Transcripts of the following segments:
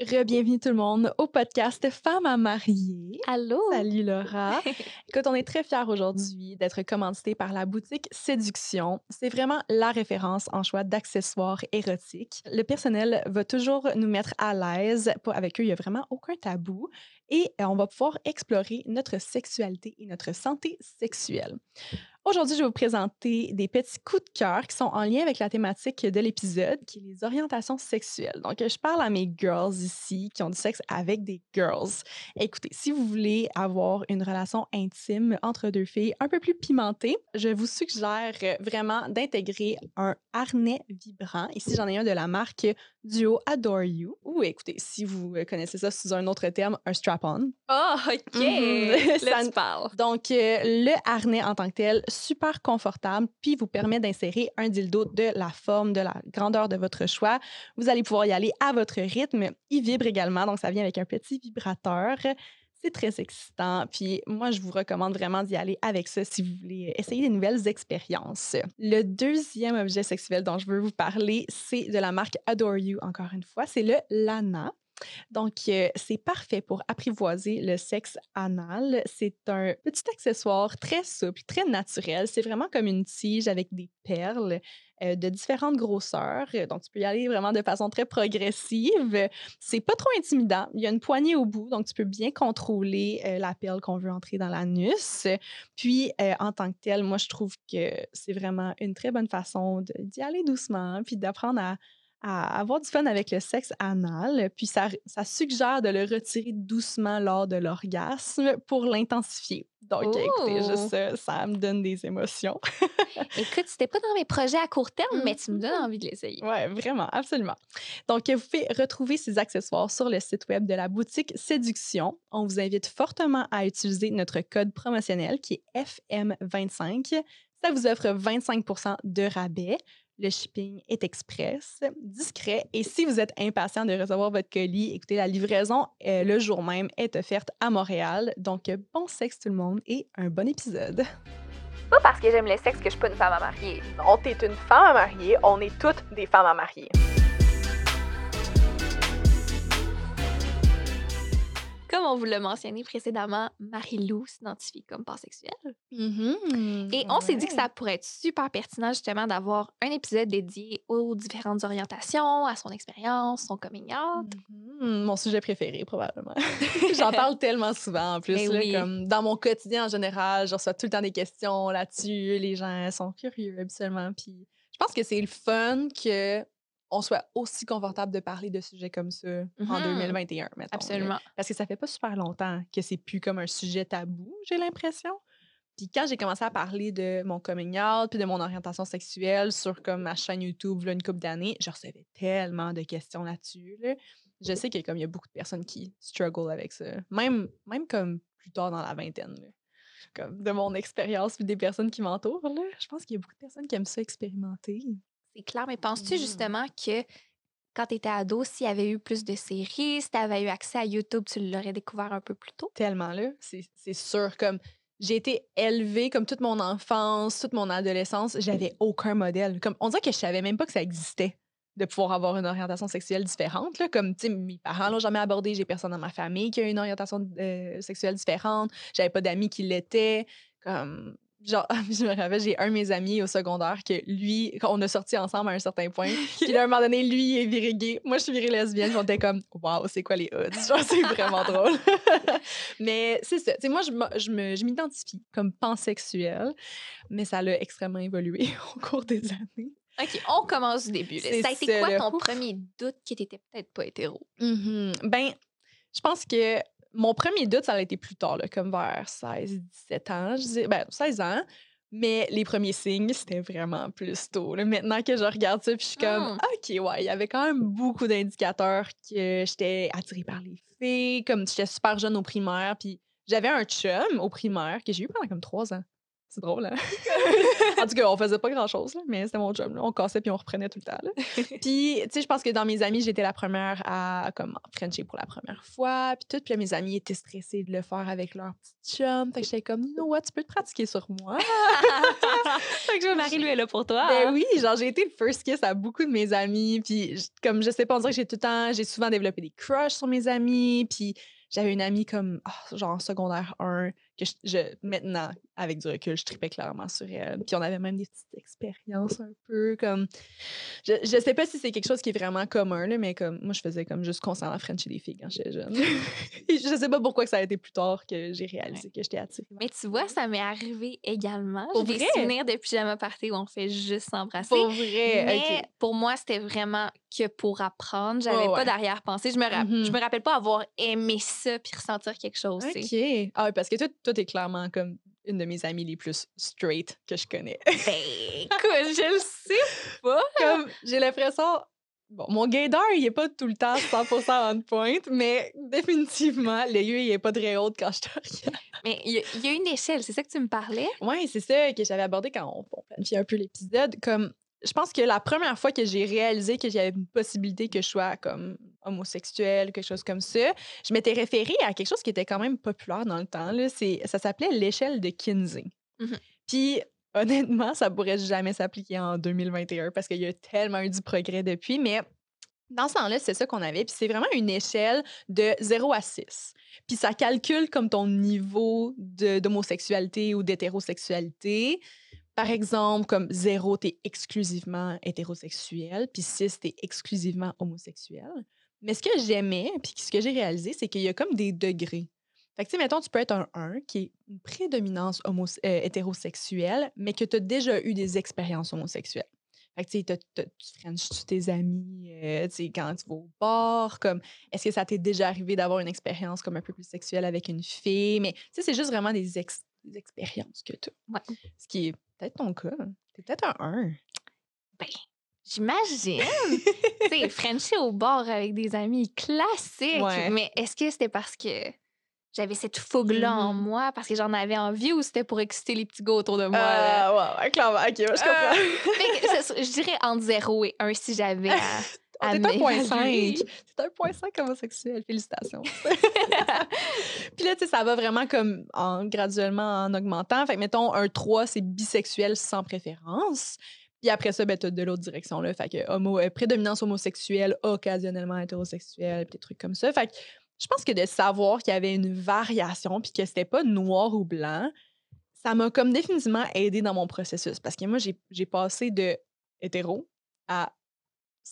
Re-bienvenue tout le monde au podcast Femmes à marier. Allô? Salut Laura. Écoute, on est très fiers aujourd'hui d'être commandité par la boutique Séduction. C'est vraiment la référence en choix d'accessoires érotiques. Le personnel va toujours nous mettre à l'aise. Avec eux, il n'y a vraiment aucun tabou. Et euh, on va pouvoir explorer notre sexualité et notre santé sexuelle. Aujourd'hui, je vais vous présenter des petits coups de cœur qui sont en lien avec la thématique de l'épisode, qui est les orientations sexuelles. Donc, je parle à mes girls ici qui ont du sexe avec des girls. Écoutez, si vous voulez avoir une relation intime entre deux filles un peu plus pimentée, je vous suggère vraiment d'intégrer un harnais vibrant. Ici, j'en ai un de la marque Duo Adore You. Ou écoutez, si vous euh, connaissez ça sous un autre terme, un strap-on. Oh, OK. Ça- tu parles. Donc, euh, le harnais en tant que tel, super confortable, puis vous permet d'insérer un dildo de la forme, de la grandeur de votre choix. Vous allez pouvoir y aller à votre rythme. Il vibre également, donc ça vient avec un petit vibrateur. C'est très excitant. Puis moi, je vous recommande vraiment d'y aller avec ça si vous voulez essayer des nouvelles expériences. Le deuxième objet sexuel dont je veux vous parler, c'est de la marque Adore You, encore une fois. C'est le Lana. Donc, euh, c'est parfait pour apprivoiser le sexe anal. C'est un petit accessoire très souple, très naturel. C'est vraiment comme une tige avec des perles euh, de différentes grosseurs. Euh, Donc, tu peux y aller vraiment de façon très progressive. C'est pas trop intimidant. Il y a une poignée au bout, donc tu peux bien contrôler euh, la perle qu'on veut entrer dans l'anus. Puis, en tant que tel, moi, je trouve que c'est vraiment une très bonne façon d'y aller doucement, puis d'apprendre à à avoir du fun avec le sexe anal, puis ça, ça suggère de le retirer doucement lors de l'orgasme pour l'intensifier. Donc, écoutez, Oh! juste ça, ça me donne des émotions. Écoute, c'était pas dans mes projets à court terme, mais tu me donnes Mhm. envie de l'essayer. Ouais, vraiment, absolument. Donc, vous pouvez retrouver ces accessoires sur le site web de la boutique Séduction. On vous invite fortement à utiliser notre code promotionnel qui est FM25. Ça vous offre 25% de rabais. Le shipping est express, discret. Et si vous êtes impatient de recevoir votre colis, écoutez, la livraison euh, le jour même est offerte à Montréal. Donc, bon sexe tout le monde et un bon épisode. Pas parce que j'aime le sexe que je suis pas une femme à marier. On est une femme à marier, on est toutes des femmes à marier. Comme on vous l'a mentionné précédemment, Marie-Lou s'identifie comme pansexuelle. Et on s'est dit que ça pourrait être super pertinent justement d'avoir un épisode dédié aux différentes orientations, à son expérience, son coming out. Mhm, Mon sujet préféré, probablement. J'en parle tellement souvent, en plus. Mais là, oui. comme dans mon quotidien, en général, je reçois tout le temps des questions là-dessus. Les gens sont curieux, absolument. Puis je pense que c'est le fun que on soit aussi confortable de parler de sujets comme ça en Mhm. 2021, mettons. là. Absolument. Parce que ça fait pas super longtemps que c'est plus comme un sujet tabou, j'ai l'impression. Puis quand j'ai commencé à parler de mon coming out puis de mon orientation sexuelle sur comme ma chaîne YouTube là, une couple d'années, je recevais tellement de questions là-dessus. là. Je sais qu'il y a comme il y a beaucoup de personnes qui struggle avec ça. Même, même comme plus tard dans la vingtaine. là. Comme de mon expérience puis des personnes qui m'entourent, je pense qu'il y a beaucoup de personnes qui aiment ça expérimenter. C'est clair, mais penses-tu Mhm. justement que quand tu étais ado, s'il y avait eu plus de séries, si tu avais eu accès à YouTube, tu l'aurais découvert un peu plus tôt? tellement là. C'est c'est sûr. Comme j'ai été élevée comme toute mon enfance, toute mon adolescence, j'avais aucun modèle. Comme on dirait que je savais même pas que ça existait de pouvoir avoir une orientation sexuelle différente. Là. Comme, tu mes parents l'ont jamais abordé. J'ai personne dans ma famille qui a une orientation euh, sexuelle différente. J'avais pas d'amis qui l'étaient. Comme, genre, je me rappelle, j'ai un de mes amis au secondaire que lui, on a sorti ensemble à un certain point. Puis là, à un moment donné, lui il est viré gay. Moi, je suis virée lesbienne. On était comme, waouh, c'est quoi les odds? Genre, c'est vraiment drôle. mais c'est ça. Tu sais, moi, je m'identifie comme pansexuelle, mais ça l'a extrêmement évolué au cours des années. OK, on commence du début. Ça a été ça, quoi ton Ouf. premier doute que tu peut-être pas hétéro? Mhm. Ben, je pense que mon premier doute, ça a été plus tard, là, comme vers 16, 17 ans. Je dis, ben, 16 ans. Mais les premiers signes, c'était vraiment plus tôt. là. Maintenant que je regarde ça, puis je suis comme, Mm. OK, ouais, il y avait quand même beaucoup d'indicateurs que j'étais attirée par les filles, comme j'étais super jeune au primaire, puis j'avais un chum au primaire que j'ai eu pendant comme trois ans. C'est drôle, hein? en tout cas, on faisait pas grand-chose, mais c'était mon job. On cassait puis on reprenait tout le temps. puis, tu sais, je pense que dans mes amis, j'étais la première à comme Frencher pour la première fois. Puis tout, puis mes amis étaient stressés de le faire avec leur petit chum. Fait que j'étais comme, you know what, tu peux te pratiquer sur moi. fait que Marie-Louis est là pour toi. Ben oui, genre, j'ai été le first kiss à beaucoup de mes amis. Puis, comme je sais pas, on dirait que j'ai tout le temps, j'ai souvent développé des crushs sur mes amis. Puis, j'avais une amie comme, oh, genre, secondaire 1 que je, maintenant, avec du recul, je tripais clairement sur elle. Puis on avait même des petites expériences un peu comme. Je, je sais pas si c'est quelque chose qui est vraiment commun, là, mais comme moi, je faisais comme juste constamment chez des filles quand j'étais jeune. je sais pas pourquoi que ça a été plus tard que j'ai réalisé que j'étais attirée. Mais tu vois, ça m'est arrivé également. Pour j'ai des souvenirs de pyjama party où on fait juste s'embrasser. Pour vrai, Mais pour moi, c'était vraiment que pour apprendre. J'avais pas d'arrière-pensée. Je me, je mm-hmm. me rappelle pas avoir aimé ça puis ressentir quelque chose. OK. Ah, parce que toi, toi, t'es clairement comme une de mes amies les plus straight que je connais. ben, écoute, je le sais pas. Comme, j'ai l'impression. Bon, mon gaydar, il est pas tout le temps 100% on point, mais définitivement, l'aiguille, il est pas très haute quand je te regarde. Mais il y, a une échelle, c'est ça que tu me parlais? Oui, c'est ça que j'avais abordé quand on, on planifiait un peu l'épisode. Comme je pense que la première fois que j'ai réalisé que j'avais une possibilité que je sois comme homosexuel, quelque chose comme ça, je m'étais référée à quelque chose qui était quand même populaire dans le temps. Là. Ça s'appelait l'échelle de Kinsey. Mmh Puis honnêtement, ça pourrait jamais s'appliquer en 2021 parce qu'il y a tellement eu du progrès depuis, mais dans ce temps-là, c'est ça qu'on avait. Puis c'est vraiment une échelle de 0 à 6. Puis ça calcule comme ton niveau d'homosexualité ou d'hétérosexualité. Par exemple, comme zéro, t'es exclusivement hétérosexuel, puis six, t'es exclusivement homosexuel. Mais ce que j'aimais, puis ce que j'ai réalisé, c'est qu'il y a comme des degrés. Fait que, tu sais, mettons, tu peux être un 1 qui est une prédominance homo euh, hétérosexuelle, mais que tu as déjà eu des expériences homosexuelles. Fait que, tu sais, tu frenches tes amis, euh, tu sais, quand tu vas au bar, comme, est-ce que ça t'est déjà arrivé d'avoir une expérience comme un peu plus sexuelle avec une fille? Mais, tu sais, c'est juste vraiment des, expériences que tu as. Ce qui est peut-être ton cas. T'es peut-être un 1. Ben, j'imagine. tu sais, Frenchie au bord avec des amis classiques. Mais est-ce que c'était parce que j'avais cette fougue-là en mmh moi, parce que j'en avais envie ou c'était pour exciter les petits gars autour de moi? Euh, ouais, clairement. OK, je comprends. Euh, je dirais entre 0 et 1 si j'avais à. Ah, t'es un point 5. T'es un point 5 homosexuel. Félicitations. Puis là, tu sais, ça va vraiment comme en, graduellement en augmentant. Fait que, mettons, un 3, c'est bisexuel sans préférence. Puis après ça, ben, t'as de l'autre direction, là. Fait que homo, euh, prédominance homosexuelle, occasionnellement hétérosexuel, des trucs comme ça. Fait que je pense que de savoir qu'il y avait une variation puis que c'était pas noir ou blanc, ça m'a comme définitivement aidé dans mon processus. Parce que moi, j'ai passé de hétéro à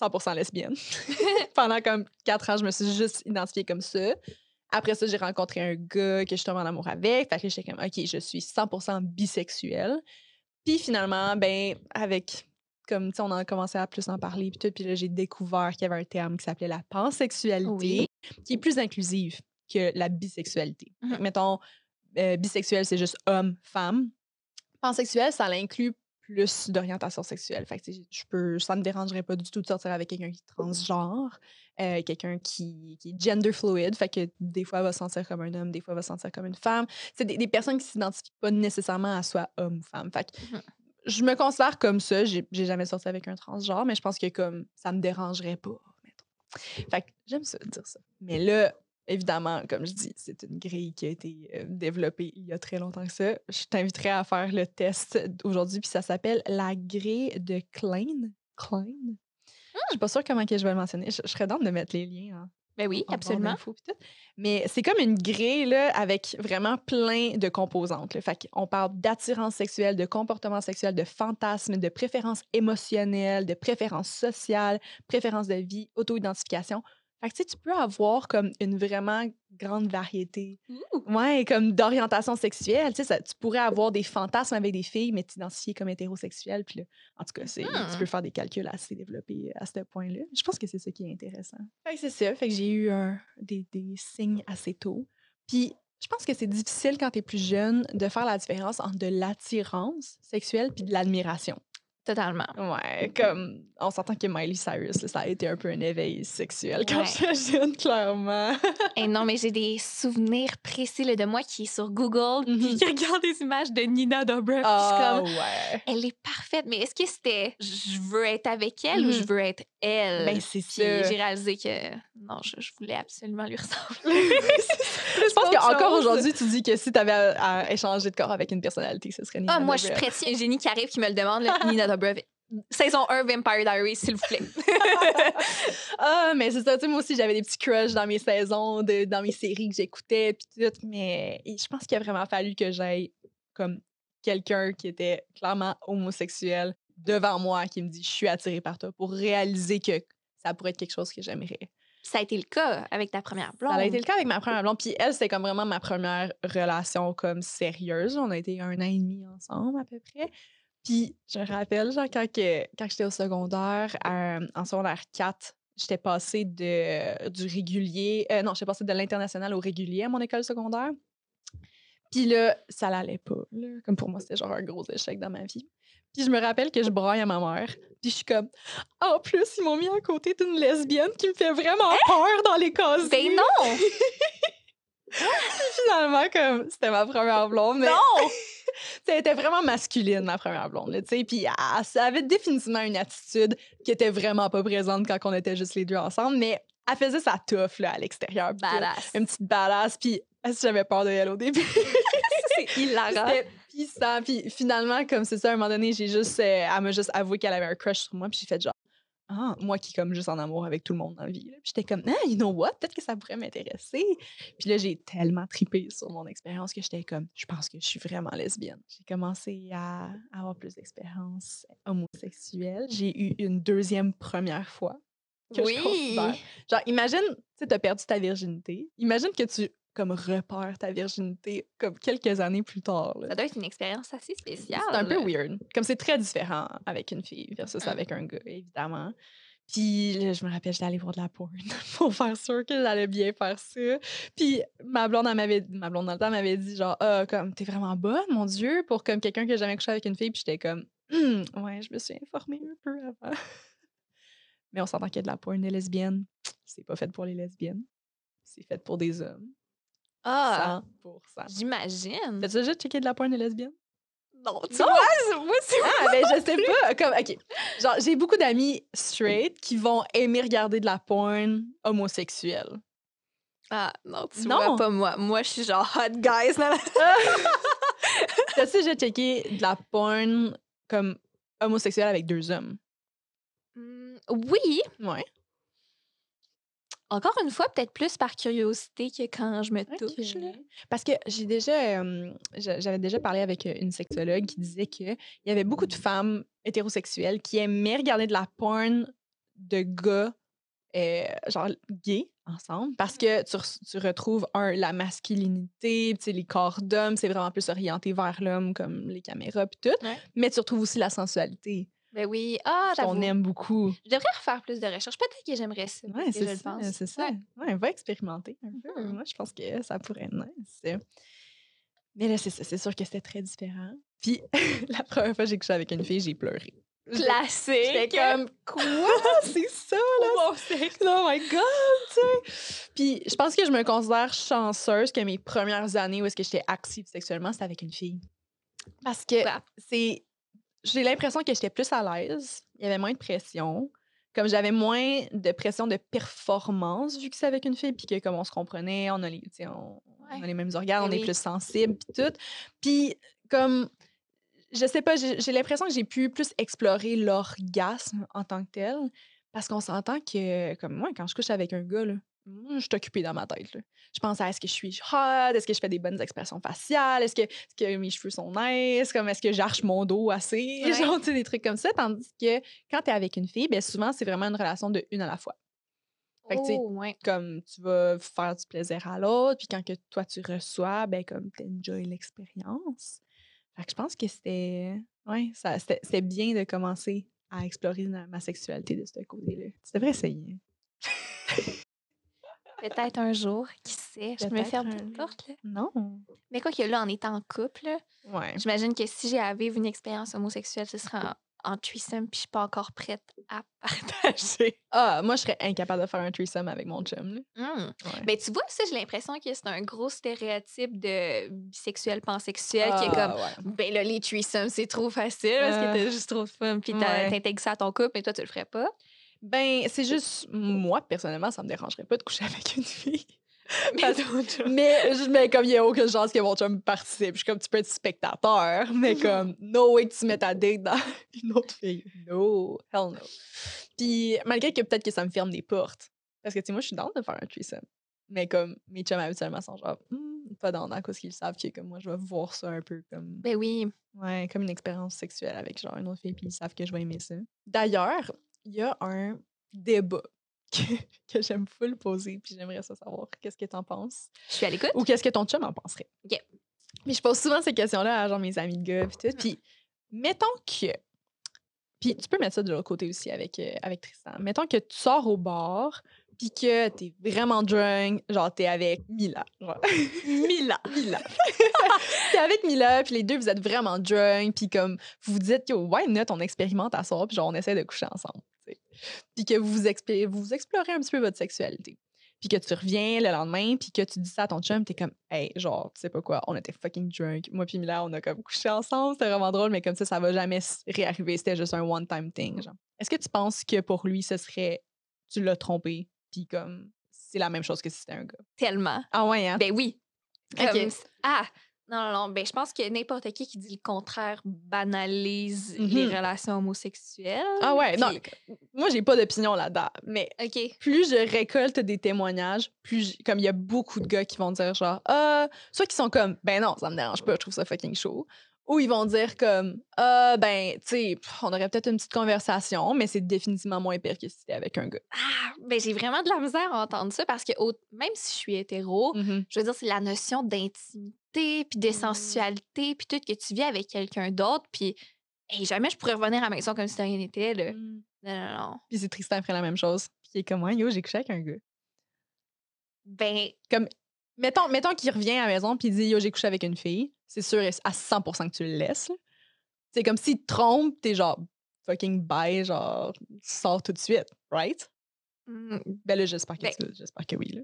100% lesbienne. Pendant comme quatre ans, je me suis juste identifiée comme ça. Après ça, j'ai rencontré un gars que je tombe en amour avec. Fait que j'étais comme, OK, je suis 100% bisexuelle. Puis finalement, ben, avec, comme, tu on a commencé à plus en parler, puis tout. Puis là, j'ai découvert qu'il y avait un terme qui s'appelait la pansexualité, qui est plus inclusive que la bisexualité. Mmh mettons, euh, bisexuel, c'est juste homme, femme. Pansexuel, ça l'inclut plus d'orientation sexuelle. Fait que, je peux, ça ne me dérangerait pas du tout de sortir avec quelqu'un qui est transgenre, euh, quelqu'un qui, qui, est gender fluid, fait que des fois elle va se sentir comme un homme, des fois elle va se sentir comme une femme. C'est des, personnes qui ne s'identifient pas nécessairement à soi homme ou femme. Fait que, mmh je me considère comme ça. J'ai jamais sorti avec un transgenre, mais je pense que comme ça me dérangerait pas. Fait que j'aime ça dire ça. Mais là, Évidemment, comme je dis, c'est une grille qui a été euh, développée il y a très longtemps que ça. Je t'inviterai à faire le test aujourd'hui, puis ça s'appelle la grille de Klein. Klein? Je suis pas sûre comment que je vais le mentionner. Je, serais dans de mettre les liens. Hein, ben oui, absolument. Mais c'est comme une grille là, avec vraiment plein de composantes. Là. Fait on parle d'attirance sexuelle, de comportement sexuel, de fantasmes, de préférences émotionnelles, de préférences sociales, préférences de vie, auto-identification. Fait que, tu peux avoir comme une vraiment grande variété. Ouais, comme d'orientation sexuelle. Tu sais, tu pourrais avoir des fantasmes avec des filles, mais t'identifier comme hétérosexuel. Puis en tout cas, c'est, tu peux mmh. faire des calculs assez développés à ce point-là. Je pense que c'est ça qui est intéressant. Fait que c'est ça. Fait que j'ai eu des, des, signes assez tôt. Puis je pense que c'est difficile quand tu es plus jeune de faire la différence entre de l'attirance sexuelle puis de l'admiration. Totalement. Ouais, comme on s'entend que Miley Cyrus, ça a été un peu un éveil sexuel quand j'étais jeune, clairement. Et non, mais j'ai des souvenirs précis de moi qui est sur Google mm-hmm. qui regarde des images de Nina Dobrev. Oh, ouais. Elle est parfaite, mais est-ce que c'était je veux être avec elle ou je mm-hmm. veux être elle? Ben, c'est ça. J'ai réalisé que non, je, voulais absolument lui ressembler. je pense qu'encore aujourd'hui, tu dis que si tu avais à, échanger de corps avec une personnalité, ce serait Nina Ah, moi, je suis prête. Il y a un génie qui arrive qui me le demande, Nina Dobrev saison 1 Vampire Diaries, s'il vous plaît. ah, mais c'est ça. Tu sais, moi aussi, j'avais des petits crushs dans mes saisons, de, dans mes séries que j'écoutais, puis tout. Mais je pense qu'il a vraiment fallu que j'aille comme quelqu'un qui était clairement homosexuel devant moi qui me dit je suis attirée par toi pour réaliser que ça pourrait être quelque chose que j'aimerais. Ça a été le cas avec ta première blonde. Ça a été le cas avec ma première blonde. Puis elle, c'était comme vraiment ma première relation comme sérieuse. On a été un an et demi ensemble à peu près. Puis je me rappelle, genre, quand, quand j'étais au secondaire, en secondaire 4, j'étais passée de, du régulier, euh, non, j'étais passée de l'international au régulier à mon école secondaire. Puis là, ça l'allait pas. Comme pour moi, c'était genre un gros échec dans ma vie. Puis je me rappelle que je braille à ma mère. Puis je suis comme, en plus, ils m'ont mis à côté d'une lesbienne qui me fait vraiment hein? peur dans les cases. Ben non! finalement, comme, c'était ma première blonde. Mais... Non! elle était vraiment masculine, ma première blonde. Là, puis elle, avait définitivement une attitude qui était vraiment pas présente quand on était juste les deux ensemble, mais elle faisait sa touffe là, à l'extérieur. Badass. Une petite badass. Puis j'avais peur de elle au début. c'est hilarant. C'était Puis finalement, comme c'est ça, à un moment donné, j'ai juste, euh, elle m'a juste avoué qu'elle avait un crush sur moi. Puis j'ai fait genre, ah, moi qui comme juste en amour avec tout le monde dans la vie. Puis j'étais comme, ah, you know what, peut-être que ça pourrait m'intéresser. Puis là, j'ai tellement tripé sur mon expérience que j'étais comme, je pense que je suis vraiment lesbienne. J'ai commencé à avoir plus d'expérience homosexuelle. J'ai eu une deuxième première fois. Que oui. Genre, imagine, tu as perdu ta virginité. Imagine que tu comme repère ta virginité comme quelques années plus tard. Ça doit être une expérience assez spéciale. C'est un peu weird. Comme c'est très différent avec une fille versus mmh. avec un gars, évidemment. Puis je me rappelle, j'étais allée voir de la porn pour faire sûr que j'allais bien faire ça. Puis ma blonde, m'avait, ma blonde dans le temps m'avait dit genre, ah, comme, t'es vraiment bonne, mon Dieu, pour comme quelqu'un qui a jamais couché avec une fille. Puis j'étais comme, «Hum, ouais, je me suis informée un peu avant. Mais on s'entend qu'il y a de la porn des lesbiennes. C'est pas fait pour les lesbiennes. C'est fait pour des hommes. Ah! 100%. J'imagine. T'as déjà checké de la porn des lesbiennes? Non, tu vois, moi, c'est Ah, ben, je sais pas. Comme, OK. Genre, j'ai beaucoup d'amis straight qui vont aimer regarder de la porn homosexuelle. Ah, non, tu non. vois pas moi. Moi, je suis genre hot guys. T'as-tu déjà checké de la porn comme homosexuelle avec deux hommes? Mmh, oui. Ouais. Encore une fois, peut-être plus par curiosité que quand je me touche. Parce que j'ai déjà, j'avais déjà parlé avec une sexologue qui disait qu'il y avait beaucoup de femmes hétérosexuelles qui aimaient regarder de la porn de gars, genre gays, ensemble, parce que tu, retrouves un, la masculinité, les corps d'hommes, c'est vraiment plus orienté vers l'homme, comme les caméras, puis tout. Mais tu retrouves aussi la sensualité. Ben oui. Ah, On aime beaucoup. Je devrais refaire plus de recherches. Peut-être que j'aimerais ça. Oui, c'est ça. C'est ça. Ouais. va expérimenter un peu. Mmh. Moi, je pense que ça pourrait être nice. Mais là, c'est ça. C'est sûr que c'était très différent. Puis, la première fois que j'ai couché avec une fille, j'ai pleuré. Classique. J'étais comme, quoi? c'est ça, là? Oh, oh my God, tu sais? Puis, je pense que je me considère chanceuse que mes premières années où est-ce que j'étais active sexuellement, c'était avec une fille. Parce que c'est j'ai l'impression que j'étais plus à l'aise. Il y avait moins de pression. Comme j'avais moins de pression de performance vu que c'est avec une fille, puis que comme on se comprenait, on a les, on, a les mêmes organes, on est plus sensible, puis tout. Puis comme, je sais pas, j'ai l'impression que j'ai pu plus explorer l'orgasme en tant que tel, parce qu'on s'entend que, comme moi, quand je couche avec un gars, là, je suis occupée dans ma tête. Je pense à est-ce que je suis hot, est-ce que je fais des bonnes expressions faciales, est-ce que, est que, mes cheveux sont nice, comme est-ce que j'arche mon dos assez, genre, des trucs comme ça. Tandis que quand tu es avec une fille, bien souvent, c'est vraiment une relation de une à la fois. Fait que, oh, comme tu vas faire du plaisir à l'autre, puis quand que toi tu reçois, ben comme tu enjoy l'expérience. Fait que je pense que c'était ouais, ça c'était bien de commencer à explorer ma sexualité de ce côté-là. Tu devrais essayer. Peut-être un jour, qui sait. Je me ferme une porte, là. Non. Mais quoi que là, en étant en couple, ouais. j'imagine que si j'ai à vivre une expérience homosexuelle, ce sera en threesome, puis je suis pas encore prête à partager. Ah, moi, je serais incapable de faire un threesome avec mon chum. Mais mmh. ben, tu vois, ça, j'ai l'impression que c'est un gros stéréotype de bisexuel, pansexuel, qui est comme, ah, ben là, les threesomes, c'est trop facile parce que t'as juste trop de fun, puis t'intègres ça à ton couple, mais toi, tu le ferais pas. Ben, c'est juste, moi, personnellement, ça me dérangerait pas de coucher avec une fille. mais, mais comme il n'y a aucune chance que mon chum participe, je suis comme tu peux être spectateur, mais comme no way que tu mets ta date dans une autre fille. No, hell no. Puis malgré que peut-être que ça me ferme des portes. Parce que tu sais, moi je suis dans de faire un threesome. Mais comme mes chums habituellement sont genre hmm, pas dans cause qu'ils savent que comme moi je vais voir ça un peu comme. Ben oui. Ouais, comme une expérience sexuelle avec genre une autre fille, puis ils savent que je vais aimer ça. D'ailleurs, il y a un débat que, j'aime full poser, puis j'aimerais ça savoir qu'est-ce que tu en penses. Je suis à l'écoute. Ou qu'est-ce que ton chum en penserait. OK. Mais je pose souvent ces questions-là à genre mes amis de gars, puis tout. Puis mettons que. Puis tu peux mettre ça de l'autre côté aussi avec, euh, avec Tristan. Mettons que tu sors au bar, puis que t'es vraiment drunk, genre t'es avec Mila. Mila. Mila. t'es avec Mila, puis les deux, vous êtes vraiment drunk, puis comme vous vous dites, yo, why not, on expérimente à soir, puis genre on essaie de coucher ensemble. Puis que vous, vous explorez un petit peu votre sexualité. Puis que tu reviens le lendemain, puis que tu dis ça à ton chum, t'es comme, hey, genre, tu sais pas quoi, on était fucking drunk. Moi, puis Mila, on a comme couché ensemble, c'était vraiment drôle, mais comme ça, ça va jamais réarriver. C'était juste un one-time thing. Genre. Est-ce que tu penses que pour lui, ce serait, tu l'as trompé, puis comme, c'est la même chose que si c'était un gars? Tellement. Ah ouais, hein? Ben oui. ah, non, non, non. Ben, je pense que n'importe qui qui dit le contraire banalise les mm-hmm. relations homosexuelles. Ah ouais, non. Moi, j'ai pas d'opinion là-dedans. Mais plus je récolte des témoignages, plus comme il y a beaucoup de gars qui vont dire genre, ah, soit qui sont comme, ben non, ça me dérange pas, je trouve ça fucking chaud. Ou ils vont dire comme Ah, ben, tu sais, on aurait peut-être une petite conversation, mais c'est définitivement moins pire que si c'était avec un gars. Ah, ben, j'ai vraiment de la misère à entendre ça parce que même si je suis hétéro, mmh je veux dire, c'est la notion d'intimité, puis de mmh. sensualité, puis tout, que tu vis avec quelqu'un d'autre, puis jamais je pourrais revenir à la maison comme si rien n'était. Là. Mmh. Non, non, non. Puis c'est Tristan après la même chose. Puis il est comme, yo, j'ai couché avec un gars. Ben. Comme, mettons, mettons qu'il revient à la maison, puis il dit, yo, j'ai couché avec une fille c'est sûr à 100 que tu le laisses. C'est comme s'il te trompe, t'es genre fucking bye, genre sors tout de suite, right? Mmh. Ben là, j'espère que, ben j'espère que oui. Là.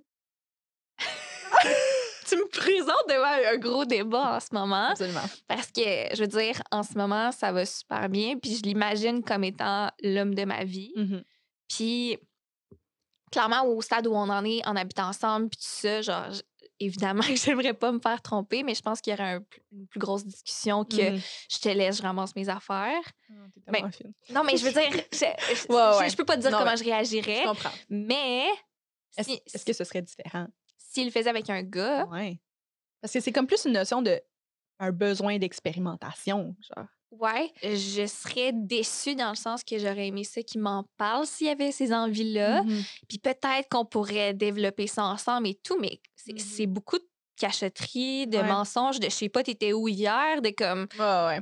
tu me présentes devant un gros débat en ce moment. Absolument. Parce que, je veux dire, en ce moment, ça va super bien. Puis je l'imagine comme étant l'homme de ma vie. Mmh puis, clairement, au stade où on en est en habitant ensemble, puis tout ça, genre, évidemment que j'aimerais pas me faire tromper, mais je pense qu'il y aurait une plus grosse discussion que mmh je te laisse, je ramasse mes affaires. Ah, non, mais je veux dire, je, je, peux pas te dire comment je réagirais. Je comprends. Mais. Est-ce que ce serait différent? S'il le faisait avec un gars. Ouais. Parce que c'est comme plus une notion de un besoin d'expérimentation, genre. Ouais, je serais déçue dans le sens que j'aurais aimé ça qu'il m'en parle s'il y avait ces envies-là. Mmh Puis peut-être qu'on pourrait développer ça ensemble et tout, mais c'est mmh beaucoup de cachotterie, de mensonges, de je sais pas, t'étais où hier, de comme.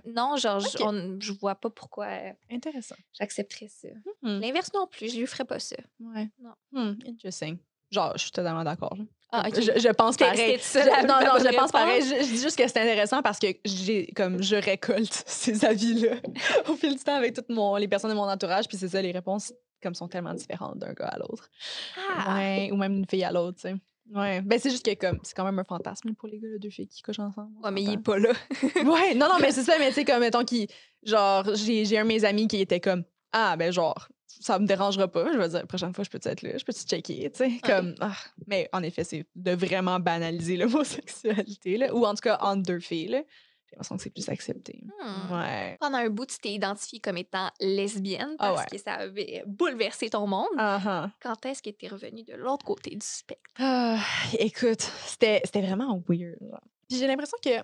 Non, genre, je, vois pas pourquoi. Intéressant. J'accepterais ça. Mmh L'inverse non plus, je lui ferais pas ça. Ouais. Non. Hmm, interesting. Genre, je suis totalement d'accord. Ah, je, pense pareil. non, non, je pense pareil. Je, dis juste que c'est intéressant parce que j'ai comme je récolte ces avis-là au fil du temps avec toutes mon, les personnes de mon entourage. Puis c'est ça, les réponses comme sont tellement différentes d'un gars à l'autre. Ah. Ouais, ou même d'une fille à l'autre, tu sais. Ouais, ben c'est juste que comme c'est quand même un fantasme pour les gars, deux filles qui couchent ensemble. Ouais, mais il est pas là. ouais, non, non, mais c'est ça, mais tu sais, comme mettons qui. Genre, j'ai un de mes amis qui était comme Ah, ben genre, ça me dérangera pas. Je vais dire, la prochaine fois, je peux être là, je peux te checker, tu sais? Comme, ah, mais en effet, c'est de vraiment banaliser l'homosexualité, là, ou en tout cas entre deux filles, là. J'ai l'impression que c'est plus accepté. Hmm. Ouais. Pendant un bout, tu t'es identifiée comme étant lesbienne ah parce que ça avait bouleversé ton monde. Uh-huh. Quand est-ce que tu es revenue de l'autre côté du spectre? Ah, écoute, c'était vraiment weird. Puis j'ai l'impression que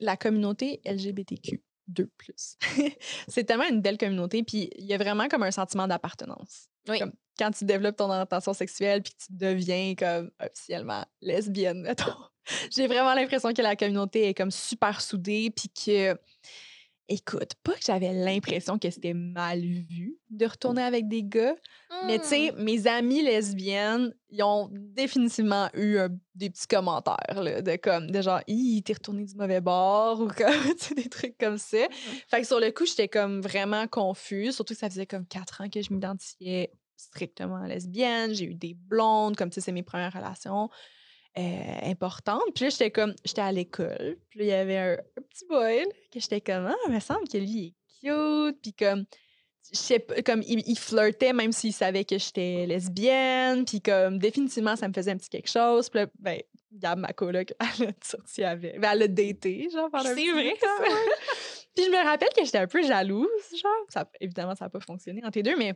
la communauté LGBTQ deux plus. c'est tellement une belle communauté, puis il y a vraiment comme un sentiment d'appartenance. Comme quand tu développes ton orientation sexuelle, puis que tu deviens comme officiellement lesbienne. J'ai vraiment l'impression que la communauté est comme super soudée, puis que Écoute, pas que j'avais l'impression que c'était mal vu de retourner avec des gars, mais tu sais, Mmh. mes amies lesbiennes, ils ont définitivement eu des petits commentaires là, de comme, de genre, Hi, t'es retourné du mauvais bord ou comme, des trucs comme ça. Fait que sur le coup, j'étais comme vraiment confuse, surtout que ça faisait comme quatre ans que je m'identifiais strictement lesbienne. J'ai eu des blondes, comme tu sais, c'est mes premières relations euh, importantes. Puis là, j'étais comme, j'étais à l'école. Puis là, il y avait un, un petit boy là, que j'étais comme, ah, il me semble que lui il est cute. Puis comme, je sais pas, comme il, il flirtait même s'il savait que j'étais lesbienne. Puis comme, définitivement, ça me faisait un petit quelque chose. Puis là, ben, Gab, ma coloc, elle a sorti avec. Ben, elle a daté, genre, pendant C'est vrai, temps, ouais. Puis je me rappelle que j'étais un peu jalouse, genre. Ça, évidemment, ça n'a pas fonctionné entre les deux, mais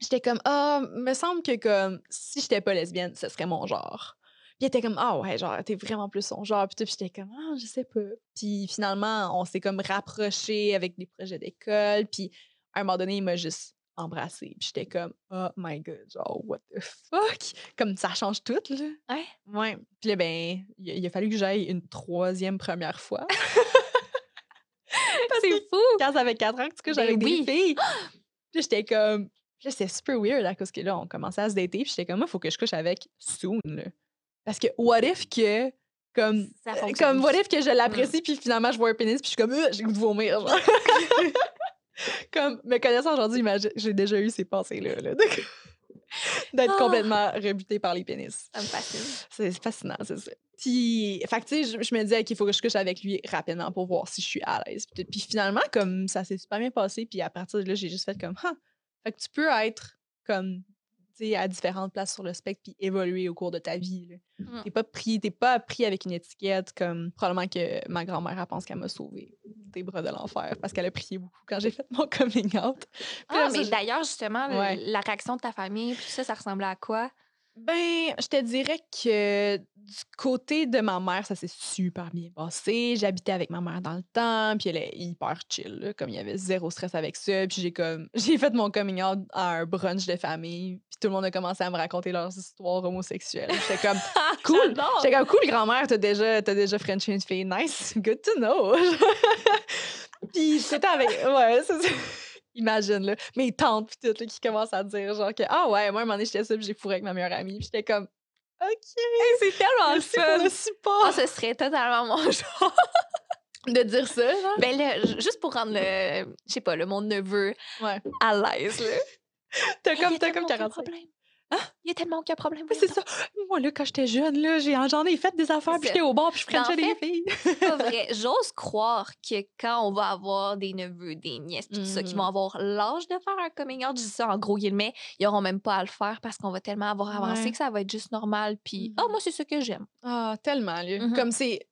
j'étais comme, ah, me semble que comme, si j'étais pas lesbienne, ce serait mon genre. Puis était comme, ah ouais, genre, t'es vraiment plus son genre. Puis puis j'étais comme, ah, je sais pas. Puis finalement, on s'est comme rapprochés avec des projets d'école. Puis à un moment donné, il m'a juste embrassé. Puis j'étais comme, oh my god, genre, what the fuck? Comme ça change tout, là. Ouais. Ouais. Puis là, ben, il a, il a fallu que j'aille une troisième première fois. C'est fou! Quand ça fait quatre ans que tu couches avec oui. des filles. Puis j'étais comme. Là, c'était super weird à cause que là, on commençait à se dater. Puis j'étais comme, moi, il faut que je couche avec soon, là. Parce que, what if que. Comme, Ça euh, comme what if que je l'apprécie, puis finalement, je vois un pénis, puis je suis comme, Euh, j'ai goût de vomir. genre. comme, me connaissant aujourd'hui, j'ai déjà eu ces pensées-là. là, de- D'être Ah. complètement rebutée par les pénis. Ça me fascine. C'est fascinant, c'est ça. Puis, fait que, tu sais, je, me disais qu'il faut que je couche avec lui rapidement pour voir si je suis à l'aise. Puis, finalement, comme ça s'est super bien passé, puis à partir de là, j'ai juste fait comme, ah, fait que tu peux être comme, à différentes places sur le spectre, puis évoluer au cours de ta vie. Mm. T'es pas pris, t'es pas pris avec une étiquette comme probablement que ma grand-mère elle pense qu'elle m'a sauvée des bras de l'enfer parce qu'elle a prié beaucoup quand j'ai fait mon coming out. Puis Ah, là, mais je- d'ailleurs, justement, Ouais. la réaction de ta famille, puis ça, ça ressemblait à quoi? Ben, je te dirais que du côté de ma mère, ça s'est super bien passé. J'habitais avec ma mère dans le temps, puis elle est hyper chill, là, comme il y avait zéro stress avec ça. Puis j'ai comme j'ai fait mon coming out à un brunch de famille, puis tout le monde a commencé à me raconter leurs histoires homosexuelles. J'étais comme Cool. J'étais comme cool, grand-mère, t'as déjà, t'as déjà French une fille. Nice, good to know. puis c'était avec. Ouais, c'est. Imagine, là. Mes tantes, puis tout, là, qui commencent à dire, genre, que, ah ouais, moi, à un moment donné, j'étais ça, puis j'ai fourré avec ma meilleure amie. Puis j'étais comme, OK. c'est tellement Merci pour le support. Ah, ce serait totalement mon genre. de dire ça, genre. Ben là, j- juste pour rendre le, je sais pas, le mon neveu Ouais. à l'aise, là. T'as Hey, comme, t'as comme aucun 45. problème? Il y a tellement aucun problème. C'est ça. Moi, là, quand j'étais jeune, là, j'ai, j'en ai fait des affaires, puis j'étais au bar, puis je en frenchais des filles. C'est pas vrai. J'ose croire que quand on va avoir des neveux, des nièces, pis tout ça, qui vont avoir l'âge de faire un coming out, je dis ça en gros guillemets, ils auront même pas à le faire parce qu'on va tellement avoir avancé Ouais. que ça va être juste normal. Puis, ah, Mhm. moi, c'est ça que j'aime. Ah, tellement, là. Mhm. Comme c'est.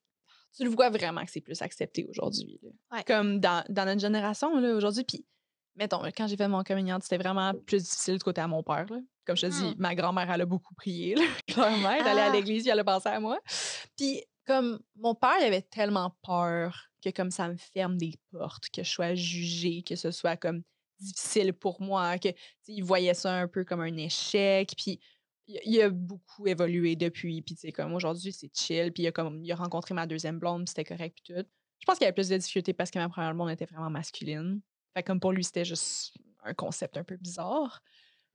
Tu le vois vraiment que c'est plus accepté aujourd'hui. Ouais. Comme dans, dans notre génération, là, aujourd'hui. Puis, mettons, là, quand j'ai fait mon coming out, c'était vraiment plus difficile de côté à mon père. là. Comme je te dis, Mm. ma grand-mère, elle a beaucoup prié, là, clairement. Elle allait à Ah. l'église, elle a pensé à moi. Puis, comme mon père, il avait tellement peur que comme ça me ferme des portes, que je sois jugée, que ce soit comme difficile pour moi, que tu sais, il voyait ça un peu comme un échec. Puis il a beaucoup évolué depuis. Puis tu sais, comme aujourd'hui, c'est chill. Puis il a, comme, il a rencontré ma deuxième blonde, c'était correct, puis tout. Je pense qu'il y avait plus de difficultés parce que ma première blonde était vraiment masculine. Fait comme pour lui, c'était juste un concept un peu bizarre.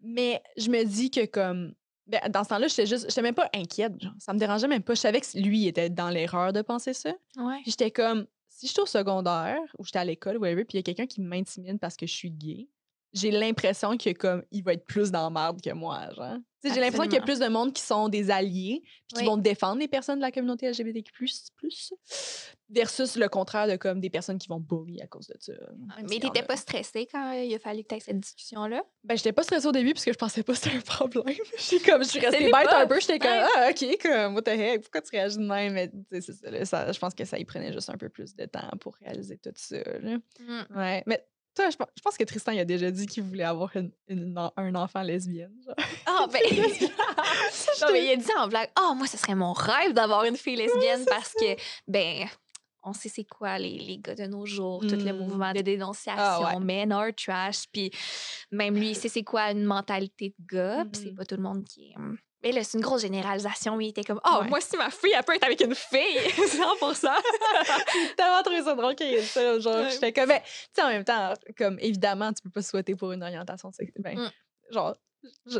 Mais je me dis que comme ben, dans ce temps-là, j'étais juste j'étais même pas inquiète, genre, ça me dérangeait même pas. Je savais que lui était dans l'erreur de penser ça. Ouais. J'étais comme si je suis au secondaire ou j'étais à l'école whatever, puis il y a quelqu'un qui m'intimide parce que je suis gay, j'ai l'impression que comme il va être plus dans merde que moi, genre. J'ai l'impression qu'il y a plus de monde qui sont des alliés, puis qui Oui. vont défendre les personnes de la communauté LGBTQ+, plus, versus le contraire de comme des personnes qui vont bully à cause de ça. Même Mais t'étais pas stressée quand il a fallu que tu aies cette discussion-là? Ben, j'étais pas stressée au début parce que je pensais pas que c'était un problème. Comme, je suis restée bête pas. un peu. J'étais comme, ah, OK, comme, what the heck, pourquoi tu réagis de même? Mais, ça, je pense que ça y prenait juste un peu plus de temps pour réaliser tout ça, là. Ouais. Mais, toi, je pense, je pense que Tristan, il a déjà dit qu'il voulait avoir une, un enfant lesbienne. Ah, ben. non, mais il a dit en blague, ah, moi, ce serait mon rêve d'avoir une fille lesbienne parce que, ben, on sait c'est quoi les, les gars de nos jours, tout le Mm. mouvement de dénonciation, Ah ouais. men are trash, puis même lui, il sait c'est quoi une mentalité de gars, puis c'est Mhm. pas tout le monde qui est hum, Mais là, c'est une grosse généralisation. Mais il était comme, oh, moi, si ma fille, elle peut être avec une fille, 100 J'ai tellement trouvé ça drôle qu'il y ait ça. Genre, j'étais comme, ben, tu sais, en même temps, comme, évidemment, tu peux pas souhaiter pour une orientation sexuelle. Ben, mm. genre,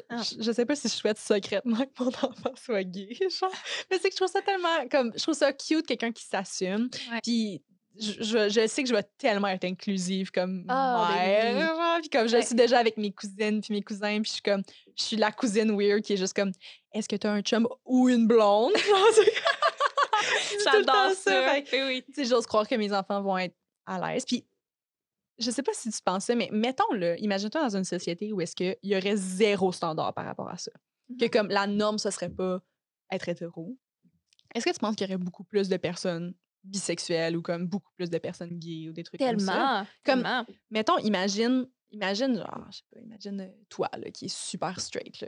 ah. je, je, sais pas si je souhaite secrètement que mon enfant soit gay, genre. Mais c'est que je trouve ça tellement, comme, je trouve ça cute, quelqu'un qui s'assume. Puis, je, je, sais que je vais tellement être inclusive comme oh, mère. Puis comme je suis déjà avec mes cousines puis mes cousins, puis je suis comme je suis la cousine weird qui est juste comme est-ce que tu as un chum ou une blonde? J'adore ça. oui. J'ose croire que mes enfants vont être à l'aise. Puis je sais pas si tu pensais, mais mettons-le, imagine-toi dans une société où est-ce qu'il y aurait zéro standard par rapport à ça. Que mmh comme la norme, ce serait pas être hétéro. Est-ce que tu penses qu'il y aurait beaucoup plus de personnes bisexuelles ou comme beaucoup plus de personnes gays ou des trucs comme ça? Comme, mettons, imagine, imagine, genre, je sais pas, imagine euh, toi, là, qui est super straight, là.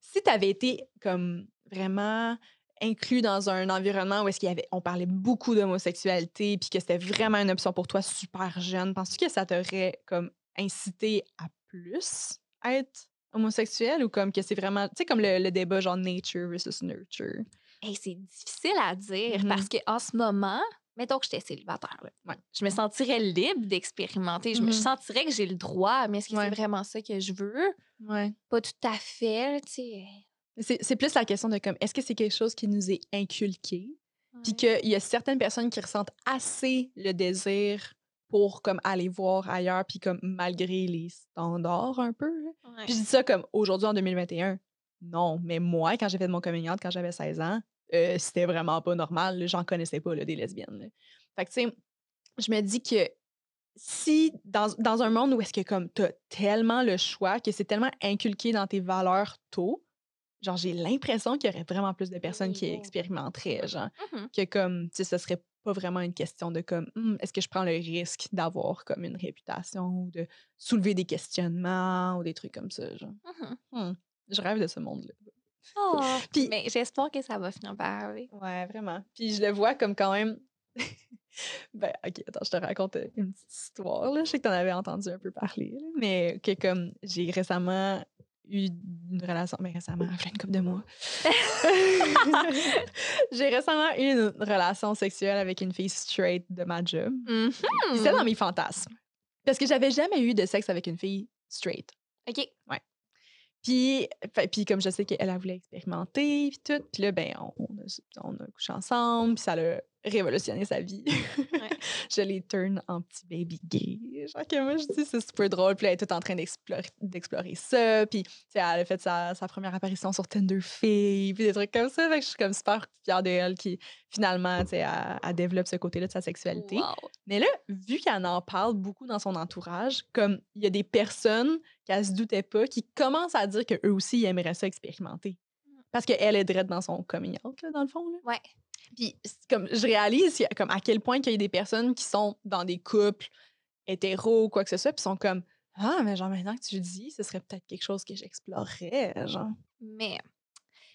Si tu avais été comme vraiment inclus dans un environnement où est-ce qu'il y avait, on parlait beaucoup d'homosexualité puis que c'était vraiment une option pour toi super jeune, penses-tu que ça t'aurait comme incité à plus être homosexuel ou comme que c'est vraiment, tu sais, comme le, débat genre nature versus nurture? c'est difficile à dire parce mmh qu'en ce moment, mettons que j'étais célibataire, je me sentirais libre d'expérimenter. Je, me mmh sentirais que j'ai le droit, mais est-ce que c'est vraiment ça que je veux? Pas tout à fait, tu sais. C'est plus la question de comme, est-ce que c'est quelque chose qui nous est inculqué? Puis qu'il y a certaines personnes qui ressentent assez le désir pour comme aller voir ailleurs, puis comme malgré les standards un peu. Puis je dis ça comme aujourd'hui en 2021. Non, mais moi, quand j'ai fait mon coming quand j'avais 16 ans, euh, c'était vraiment pas normal. J'en connaissais pas des lesbiennes. Fait que, tu sais, je me dis que si dans, dans un monde où est-ce que comme t'as tellement le choix, que c'est tellement inculqué dans tes valeurs tôt, genre j'ai l'impression qu'il y aurait vraiment plus de personnes qui expérimenteraient, genre, mmh que comme, tu sais, ce serait pas vraiment une question de comme, «Hum, est-ce que je prends le risque d'avoir comme une réputation ou de soulever des questionnements ou des trucs comme ça, genre. Mmh je rêve de ce monde-là. Oh, Puis, mais j'espère que ça va finir par arriver. Ouais, vraiment. Puis je le vois comme quand même. ben, ok, attends, je te raconte euh, une petite histoire. Là. Je sais que tu en avais entendu un peu parler, mais que comme j'ai récemment eu une relation, mais récemment, plein une couple de mois. j'ai récemment eu une relation sexuelle avec une fille straight de ma job. C'était dans mes fantasmes. Parce que j'avais jamais eu de sexe avec une fille straight. OK. Ouais. Puis, puis comme je sais qu'elle a voulu expérimenter, puis tout, puis là, ben, on, a, on a couché ensemble, puis ça a révolutionné sa vie. je l'ai turn en petit baby gay. Genre que moi, je dis, c'est super drôle. Puis elle est toute en train d'explorer ça. Puis, elle a fait sa, sa, première apparition sur Tinder Fille, puis des trucs comme ça. Fait que je suis comme super fière d'elle qui, finalement, tu sais, elle, développe ce côté-là de sa sexualité. Mais là, vu qu'elle en parle beaucoup dans son entourage, comme il y a des personnes qu'elle se doutait pas qui commencent à dire qu'eux aussi, ils aimeraient ça expérimenter. Mmh. Parce qu'elle est drette dans son coming out, là, dans le fond. Là. Ouais. Puis, comme, je réalise comme, à quel point qu'il y a des personnes qui sont dans des couples hétéros ou quoi que ce soit, puis sont comme Ah, mais genre, maintenant que tu le dis, ce serait peut-être quelque chose que j'explorerais, genre. Mais,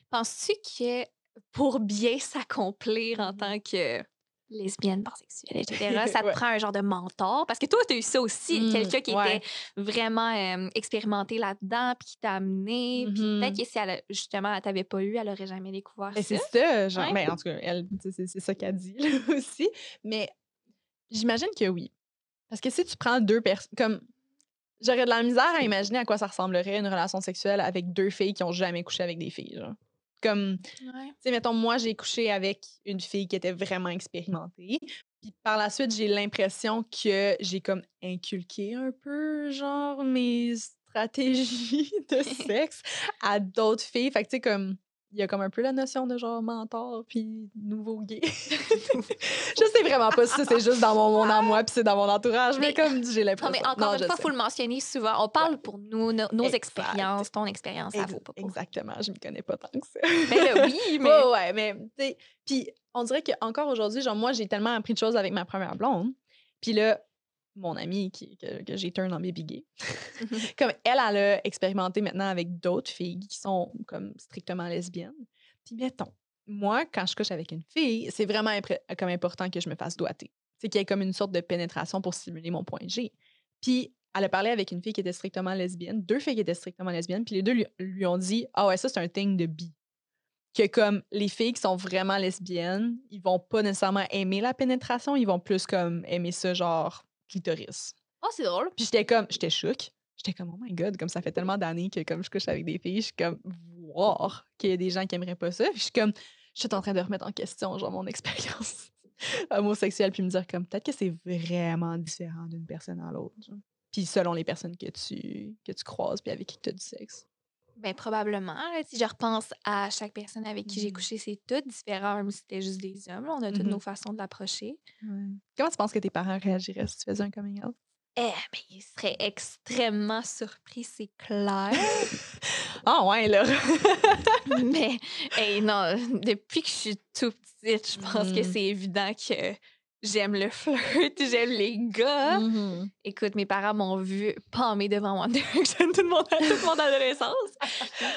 penses-tu que pour bien s'accomplir en mmh tant que lesbienne, pansexuelle, etc. ça te prend un genre de mentor. Parce que toi, tu as eu ça aussi, mmh, quelqu'un qui était vraiment expérimenté là-dedans, puis qui t'a amené. Puis peut-être mmh que si elle, justement, elle t'avait pas eu, elle aurait jamais découvert ça. C'est ça, genre, mais ben, en tout cas, elle, c'est, ça qu'elle dit aussi. Mais j'imagine que oui. Parce que si tu prends deux personnes, comme j'aurais de la misère à imaginer à quoi ça ressemblerait une relation sexuelle avec deux filles qui ont jamais couché avec des filles. Genre. Comme, tu sais, mettons, moi, j'ai couché avec une fille qui était vraiment expérimentée. Puis par la suite, j'ai l'impression que j'ai comme inculqué un peu, genre, mes stratégies de sexe à d'autres filles. Fait que, tu sais, comme, il y a comme un peu la notion de genre mentor puis nouveau gay. je sais vraiment pas si c'est juste dans mon monde à moi puis c'est dans mon entourage, mais, comme j'ai l'impression. Non, mais encore une fois, il faut le mentionner souvent. On parle pour nous, nos, expériences, ton expérience, ça vaut pas pour. Exactement, je m'y connais pas tant que ça. mais là, oui, mais. ouais, mais, tu puis on dirait qu'encore aujourd'hui, genre, moi, j'ai tellement appris de choses avec ma première blonde. Puis là, mon amie qui, que, que j'ai turn en baby gay. comme elle, elle a expérimenté maintenant avec d'autres filles qui sont comme strictement lesbiennes. Puis mettons, moi, quand je couche avec une fille, c'est vraiment comme important que je me fasse doiter. C'est qu'il y ait comme une sorte de pénétration pour stimuler mon point G. Puis elle a parlé avec une fille qui était strictement lesbienne, deux filles qui étaient strictement lesbiennes, puis les deux lui, ont dit Ah ouais, ça c'est un thing de bi. que comme les filles qui sont vraiment lesbiennes, ils vont pas nécessairement aimer la pénétration, ils vont plus comme aimer ça genre clitoris. Oh, c'est drôle. Puis j'étais comme, j'étais chouk. J'étais comme, oh my god, comme ça fait tellement d'années que comme je couche avec des filles, je suis comme, voir qu'il y a des gens qui aimeraient pas ça. Puis je suis comme, je suis en train de remettre en question genre mon expérience homosexuelle puis me dire comme peut-être que c'est vraiment différent d'une personne à l'autre. Puis selon les personnes que tu que tu croises puis avec qui tu as du sexe. Ben probablement. si je repense à chaque personne avec qui j'ai mmh. couché, c'est tout différent, même si c'était juste des hommes. On a toutes mmh nos façons de l'approcher. Comment tu penses que tes parents réagiraient si tu faisais un coming out? Eh, ben, ils seraient extrêmement surpris, c'est clair. ah ouais, là. Mais, non, depuis que je suis tout petite, je pense que mmh. c'est évident que j'aime le flirt, j'aime les gars. Mm-hmm. Écoute, mes parents m'ont vu palmer devant One Direction tout le monde, toute mon adolescence.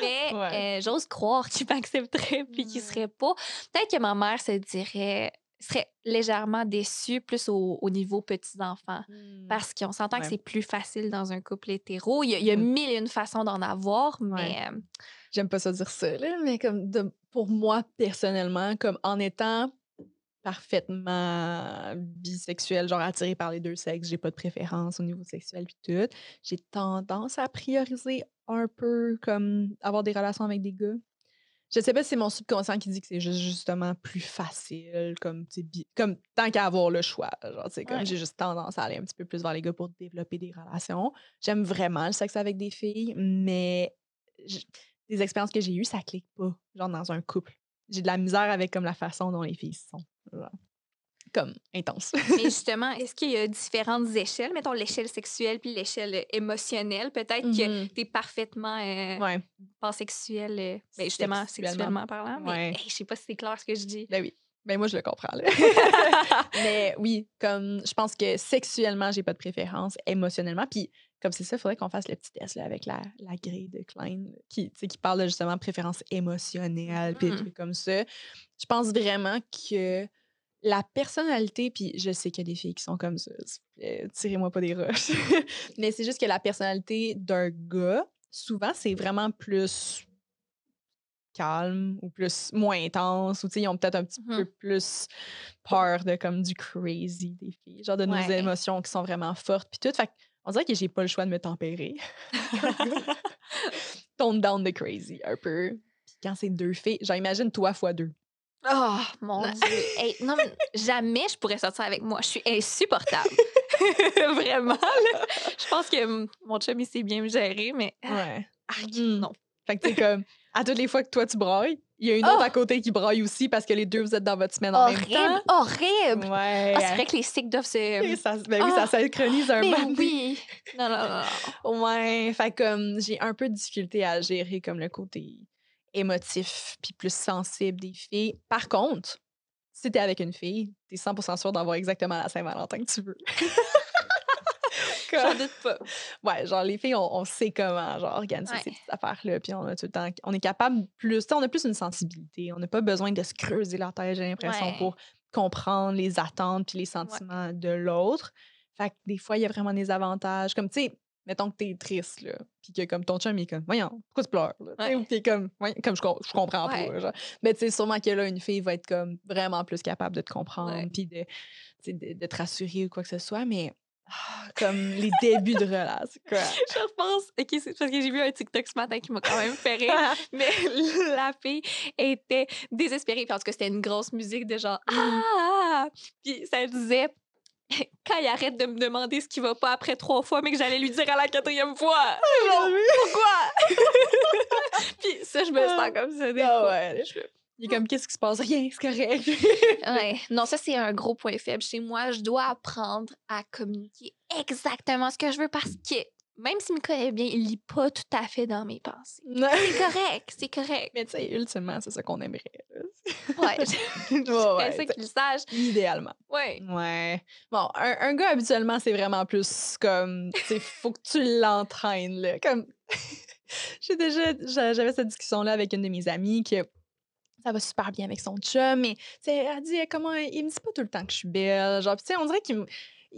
Mais euh, j'ose croire qu'ils m'accepteraient puis qu'ils seraient pas. Peut-être que ma mère se dirait serait légèrement déçue plus au, niveau petits-enfants. Mmh. Parce qu'on s'entend que c'est plus facile dans un couple hétéro. Il y a, mmh. mille et une façons d'en avoir, mais... Euh, J'aime pas ça dire ça, mais comme pour moi, personnellement, comme en étant parfaitement bisexuelle, genre attirée par les deux sexes, j'ai pas de préférence au niveau sexuel puis tout. J'ai tendance à prioriser un peu comme avoir des relations avec des gars. Je sais pas si c'est mon subconscient qui dit que c'est juste justement plus facile, comme, comme tant qu'à avoir le choix. Genre, comme j'ai juste tendance à aller un petit peu plus vers les gars pour développer des relations. J'aime vraiment le sexe avec des filles, mais les expériences que j'ai eues, ça clique pas, genre dans un couple. J'ai de la misère avec comme la façon dont les filles sont comme intense. Mais justement, est-ce qu'il y a différentes échelles, mettons l'échelle sexuelle puis l'échelle émotionnelle? Peut-être que mmh tu es parfaitement euh, pansexuel, euh, ben, justement, sexuellement, parlant. Mais je sais pas si c'est clair ce que je dis. Ben oui. Ben moi, je le comprends. mais oui, comme je pense que sexuellement, j'ai pas de préférence, émotionnellement. Puis comme c'est ça, il faudrait qu'on fasse le petit test là, avec la, la grille de Klein qui, qui parle de justement préférence émotionnelle, puis trucs comme ça. Je pense vraiment que la personnalité, puis je sais qu'il y a des filles qui sont comme ça, tirez-moi pas des roches, mais c'est juste que la personnalité d'un gars, souvent, c'est vraiment plus calme ou plus moins intense ou ils ont peut-être un petit peu mmh plus peur de comme du crazy des filles, genre de nos émotions qui sont vraiment fortes puis tout. Fait on dirait que j'ai pas le choix de me tempérer. Tone down the crazy un peu. Puis quand c'est deux filles, genre imagine toi fois deux. Oh mon Dieu. non, mais jamais je pourrais sortir avec moi. Je suis insupportable. Vraiment. Je pense que mon chum, il sait bien me gérer, mais. Ah, ouais. Mmh. non. Fait que tu comme, à toutes les fois que toi, tu brailles, il y a une autre à oh! côté qui braille aussi parce que les deux, vous êtes dans votre semaine en même temps. Horrible! Ouais. Ah, c'est vrai que les cycles doivent se. ça, ben oui, ça ah! synchronise un peu. oui! Non, non, non. Ouais. Fait comme, j'ai un peu de difficulté à gérer comme le côté émotif puis plus sensible des filles. Par contre, si t'es avec une fille, t'es 100% sûr d'avoir exactement la Saint-Valentin que tu veux. J'en doute pas. Ouais, genre les filles, on, sait comment genre organiser ces petites affaires-là, puis on a tout le temps, on est capable plus, on a plus une sensibilité, on n'a pas besoin de se creuser la tête, j'ai l'impression, pour comprendre les attentes puis les sentiments de l'autre. Fait que des fois, il y a vraiment des avantages. Comme, tu sais, mettons que t'es triste, là, puis que comme ton chum, il est comme, voyons, pourquoi tu pleures, là? Ou t'es comme, comme je, je comprends pas, genre. Mais tu sais, sûrement que là, une fille va être comme vraiment plus capable de te comprendre, puis de, de, de, te rassurer ou quoi que ce soit, mais ah, comme les débuts de relation, quoi. Je repense, ok, c'est parce que j'ai vu un TikTok ce matin qui m'a quand même fait rire, mais la fille était désespérée, parce que c'était une grosse musique de genre, mmh. ah! Puis ça disait, quand il arrête de me demander ce qui va pas après trois fois, mais que j'allais lui dire à la quatrième fois. Ah, pourquoi? Puis ça, je me sens ah. comme ça. ah ouais. Il est comme, qu'est-ce qui se passe? Rien, c'est correct. ouais. Non, ça, c'est un gros point faible chez moi. Je dois apprendre à communiquer exactement ce que je veux parce que même s'il me connaît bien, il lit pas tout à fait dans mes pensées. c'est correct, c'est correct. Mais tu sais, ultimement, c'est ça qu'on aimerait. ouais. ouais, ça qu'il sache. Idéalement. Ouais. Ouais. Bon, un, un gars, habituellement, c'est vraiment plus comme, tu sais, faut que tu l'entraînes, là. Comme, j'ai déjà, j'avais cette discussion-là avec une de mes amies qui ça va super bien avec son chum, mais, elle dit, comment, il me dit pas tout le temps que je suis belle. Genre, tu sais, on dirait qu'il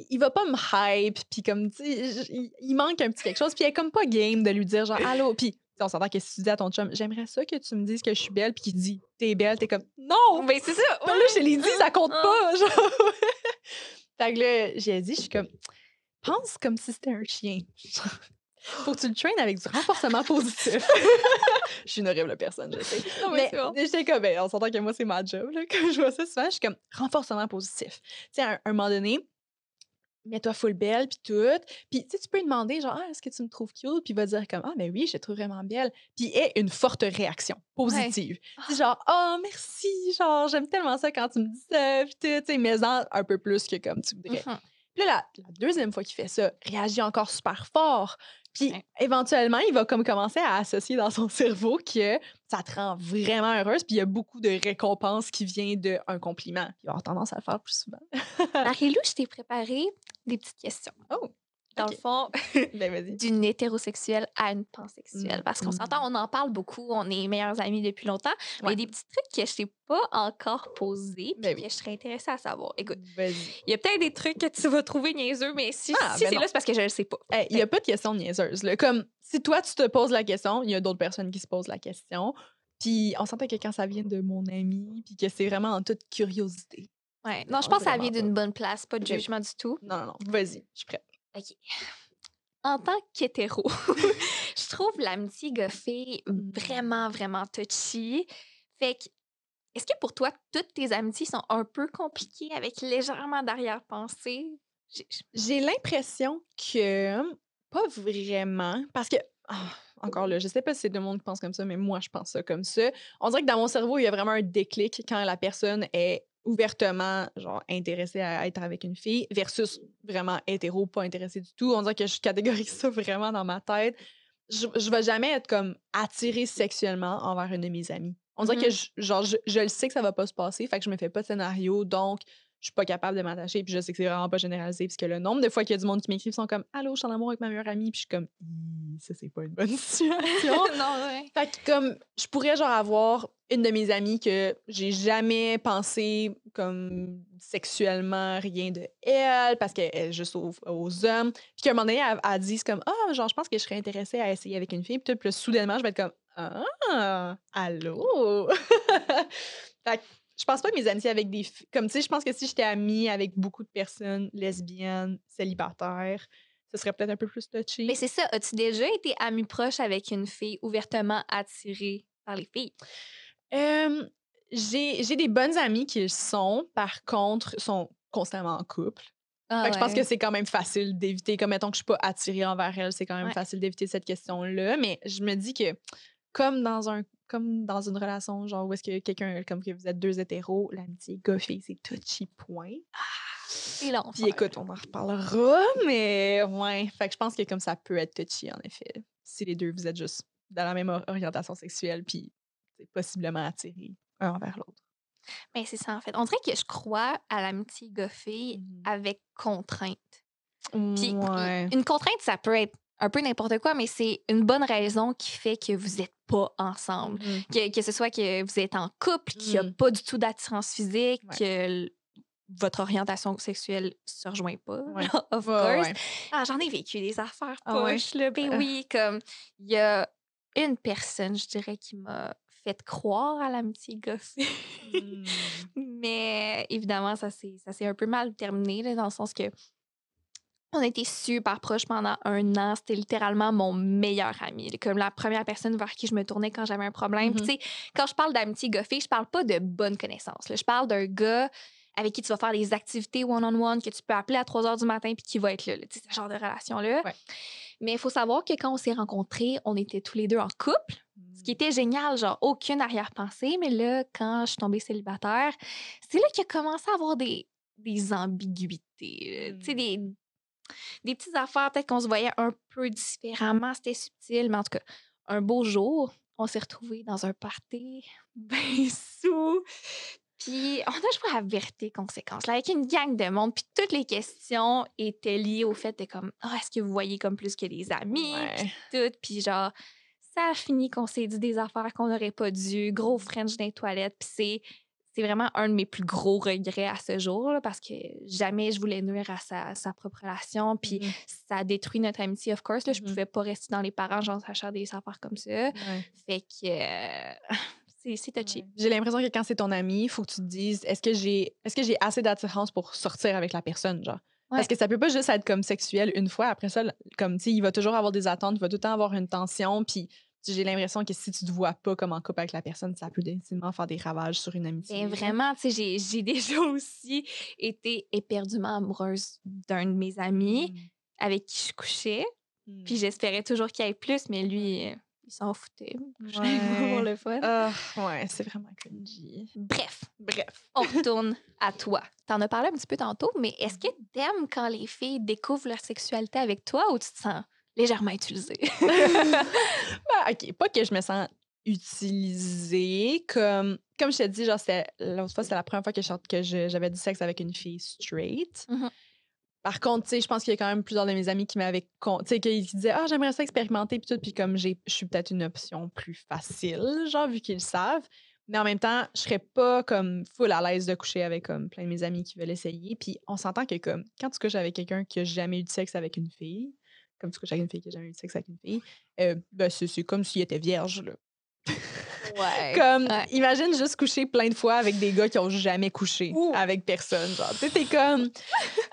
il va pas me hype, puis comme, tu sais, il manque un petit quelque chose, puis elle est comme pas game de lui dire, genre, allô, puis on s'entend que si tu dis à ton chum, j'aimerais ça que tu me dises que je suis belle, puis qu'il dit, t'es belle, t'es comme, non! Mais c'est ça! là, je l'ai dit, ça compte pas! Genre. fait que là, j'ai dit, je suis comme, pense comme si c'était un chien. Faut que tu le traînes avec du renforcement positif. je suis une horrible personne, je sais. mais j'étais comme, ben, on s'entend que moi, c'est ma job. Là. Quand je vois ça souvent, je suis comme, renforcement positif. Tu sais, à, un moment donné, mets-toi full belle, puis tout. Puis, tu peux lui demander, genre, ah, est-ce que tu me trouves cute? Puis il va dire comme, ah, ben oui, je te trouve vraiment belle. Puis ait une forte réaction positive. Ouais. genre, oh, merci, genre, j'aime tellement ça quand tu me dis ça, puis tu sais, mais un peu plus que comme tu voudrais. Mm-hmm. Puis là, la, la, deuxième fois qu'il fait ça, réagit encore super fort. Puis éventuellement, il va comme commencer à associer dans son cerveau que ça te rend vraiment heureuse. Puis il y a beaucoup de récompenses qui viennent d'un compliment. Il va avoir tendance à le faire plus souvent. Marie-Lou, je t'ai préparé des petites questions. Oh! Dans le fond, ben, d'une hétérosexuelle à une pansexuelle. Parce qu'on s'entend, on en parle beaucoup, on est meilleurs amis depuis longtemps, mais il y a des petits trucs que je t'ai pas encore posés, puis ben que je serais intéressée à savoir. Écoute, il y a peut-être des trucs que tu vas trouver niaiseux, mais si, ah, si ben c'est là, c'est parce que je le sais pas. Il n'y a pas de question niaiseuse. Comme si toi, tu te poses la question, il y a d'autres personnes qui se posent la question. Puis on s'entend que quand ça vient de mon ami, puis que c'est vraiment en toute curiosité. Ouais. Non, je pense que ça vient d'une bonne place, pas de jugement du tout. Non, non, non. Vas-y, je suis prête. OK. En tant qu'hétéro, je trouve l'amitié goffée mmh. vraiment, vraiment touchy. Fait que, est-ce que pour toi, toutes tes amitiés sont un peu compliquées avec légèrement d'arrière-pensée? J'ai l'impression que pas vraiment, parce que ah, encore là, je sais pas si c'est tout le monde qui pense comme ça, mais moi, je pense ça comme ça. On dirait que dans mon cerveau, il y a vraiment un déclic quand la personne est ouvertement genre intéressé à être avec une fille versus vraiment hétéro pas intéressé du tout. On dirait que je catégorise ça vraiment dans ma tête. Je, je vais jamais être comme attirée sexuellement envers une de mes amies. On dirait que mm-hmm. je, genre je, je, le sais que ça va pas se passer fait que je me fais pas de scénario donc je suis pas capable de m'attacher. Puis je sais que c'est vraiment pas généralisé, puisque le nombre de fois qu'il y a du monde qui m'écrit sont comme Allô, je suis en amour avec ma meilleure amie. Puis je suis comme Ça, c'est pas une bonne situation. non, ouais. Fait que comme je pourrais genre avoir une de mes amies que j'ai jamais pensé comme sexuellement rien de elle parce qu'elle est juste aux, hommes. Puis qu'à un moment donné, elle, a dit comme Ah, genre, je pense que je serais intéressée à essayer avec une fille. Puis, tout, puis soudainement, je vais être comme Ah, allô? fait que je pense pas que mes amitiés avec des filles. Comme tu sais, je pense que si j'étais amie avec beaucoup de personnes lesbiennes, célibataires, ce serait peut-être un peu plus touchy. Mais c'est ça. As-tu déjà été amie proche avec une fille ouvertement attirée par les filles? j'ai des bonnes amies qui sont, par contre, sont constamment en couple. Ah je pense que c'est quand même facile d'éviter, comme mettons que je suis pas attirée envers elle, c'est quand même facile d'éviter cette question-là. Mais je me dis que comme dans un comme dans une relation, genre où est-ce que quelqu'un, comme que vous êtes deux hétéros, l'amitié goffée, c'est touchy point. Et là, Puis écoute, on en reparlera, mais ouais. Fait que je pense que comme ça peut être touchy, en effet. Si les deux, vous êtes juste dans la même orientation sexuelle, puis possiblement attirés un envers l'autre. Mais c'est ça, en fait. On dirait que je crois à l'amitié goffée mmh avec contrainte. Puis une contrainte, ça peut être un peu n'importe quoi, mais c'est une bonne raison qui fait que vous n'êtes pas ensemble. Mmh. Que, ce soit que vous êtes en couple, qu'il n'y a mmh. pas du tout d'attirance physique, que votre orientation sexuelle se rejoint pas, of course. Ah, j'en ai vécu des affaires ah poches, là. Ben oui, comme il y a une personne, je dirais, qui m'a fait croire à l'amitié goffée. Mmh. mais évidemment, ça s'est un peu mal terminé, dans le sens que on a été super proches pendant un an. C'était littéralement mon meilleur ami. Comme la première personne vers qui je me tournais quand j'avais un problème. Tu mm-hmm. sais, quand je parle d'amitié goffée, je parle pas de bonne connaissance. Je parle d'un gars avec qui tu vas faire des activités one-on-one, que tu peux appeler à 3 heures du matin puis qui va être là. là ce genre de relation-là. Mais il faut savoir que quand on s'est rencontrés, on était tous les deux en couple. Ce qui était génial, genre aucune arrière-pensée. Mais là, quand je suis tombée célibataire, c'est là qu'il a commencé à avoir des, des ambiguïtés. Tu sais, des, mm des petites affaires, peut-être qu'on se voyait un peu différemment, c'était subtil, mais en tout cas, un beau jour, on s'est retrouvés dans un party, bien sous. Puis on a joué à vérité conséquence, là, avec une gang de monde. Puis toutes les questions étaient liées au fait de comme, oh, est-ce que vous voyez comme plus que des amis? Puis tout. Puis genre, ça a fini qu'on s'est dit des affaires qu'on n'aurait pas dû. Gros French dans les toilettes. Puis c'est c'est vraiment un de mes plus gros regrets à ce jour parce que jamais je voulais nuire à sa, sa propre relation. Puis mmh ça a détruit notre amitié, of course. Là, Je mmh pouvais pas rester dans les parents, genre, sachant des affaires comme ça. Fait que. Euh, c'est touchy. J'ai l'impression que quand c'est ton ami, il faut que tu te dises est-ce que j'ai est-ce que j'ai assez d'attirance pour sortir avec la personne, genre? Parce que ça peut pas juste être comme sexuel une fois. Après ça, comme, tu il va toujours avoir des attentes, il va tout le temps avoir une tension. Puis j'ai l'impression que si tu te vois pas comme en couple avec la personne, ça peut définitivement faire des ravages sur une amitié. Ben vraiment, tu sais, j'ai déjà aussi été éperdument amoureuse d'un de mes amis mmh. avec qui je couchais. Puis mmh. j'espérais toujours qu'il y ait plus, mais lui, euh, il s'en foutait. Ouais. pour le fun. Ah, ouais, c'est vraiment cringy. Bref. Bref. On retourne à toi. T'en as parlé un petit peu tantôt, mais est-ce que mmh. t'aimes quand les filles découvrent leur sexualité avec toi ou tu te sens légèrement utilisée? ben, OK, pas que je me sens utilisée comme comme je t'ai dit genre l'autre fois c'est la première fois que j'avais du sexe avec une fille straight mmh par contre, tu sais, je pense qu'il y a quand même plusieurs de mes amis qui m'avaient, tu sais, qui disaient, ah, j'aimerais ça expérimenter, puis tout, puis comme je suis peut-être une option plus facile, genre, vu qu'ils le savent. Mais en même temps, je serais pas comme full à l'aise de coucher avec comme plein de mes amis qui veulent essayer. Puis on s'entend que comme quand tu couches avec quelqu'un qui a jamais eu de sexe avec une fille, comme tu couches avec une fille qui a jamais eu de sexe avec une fille, euh, ben c'est comme s'il était vierge, là. Comme, imagine juste coucher plein de fois avec des gars qui ont jamais couché avec personne. Genre, tu t'es comme,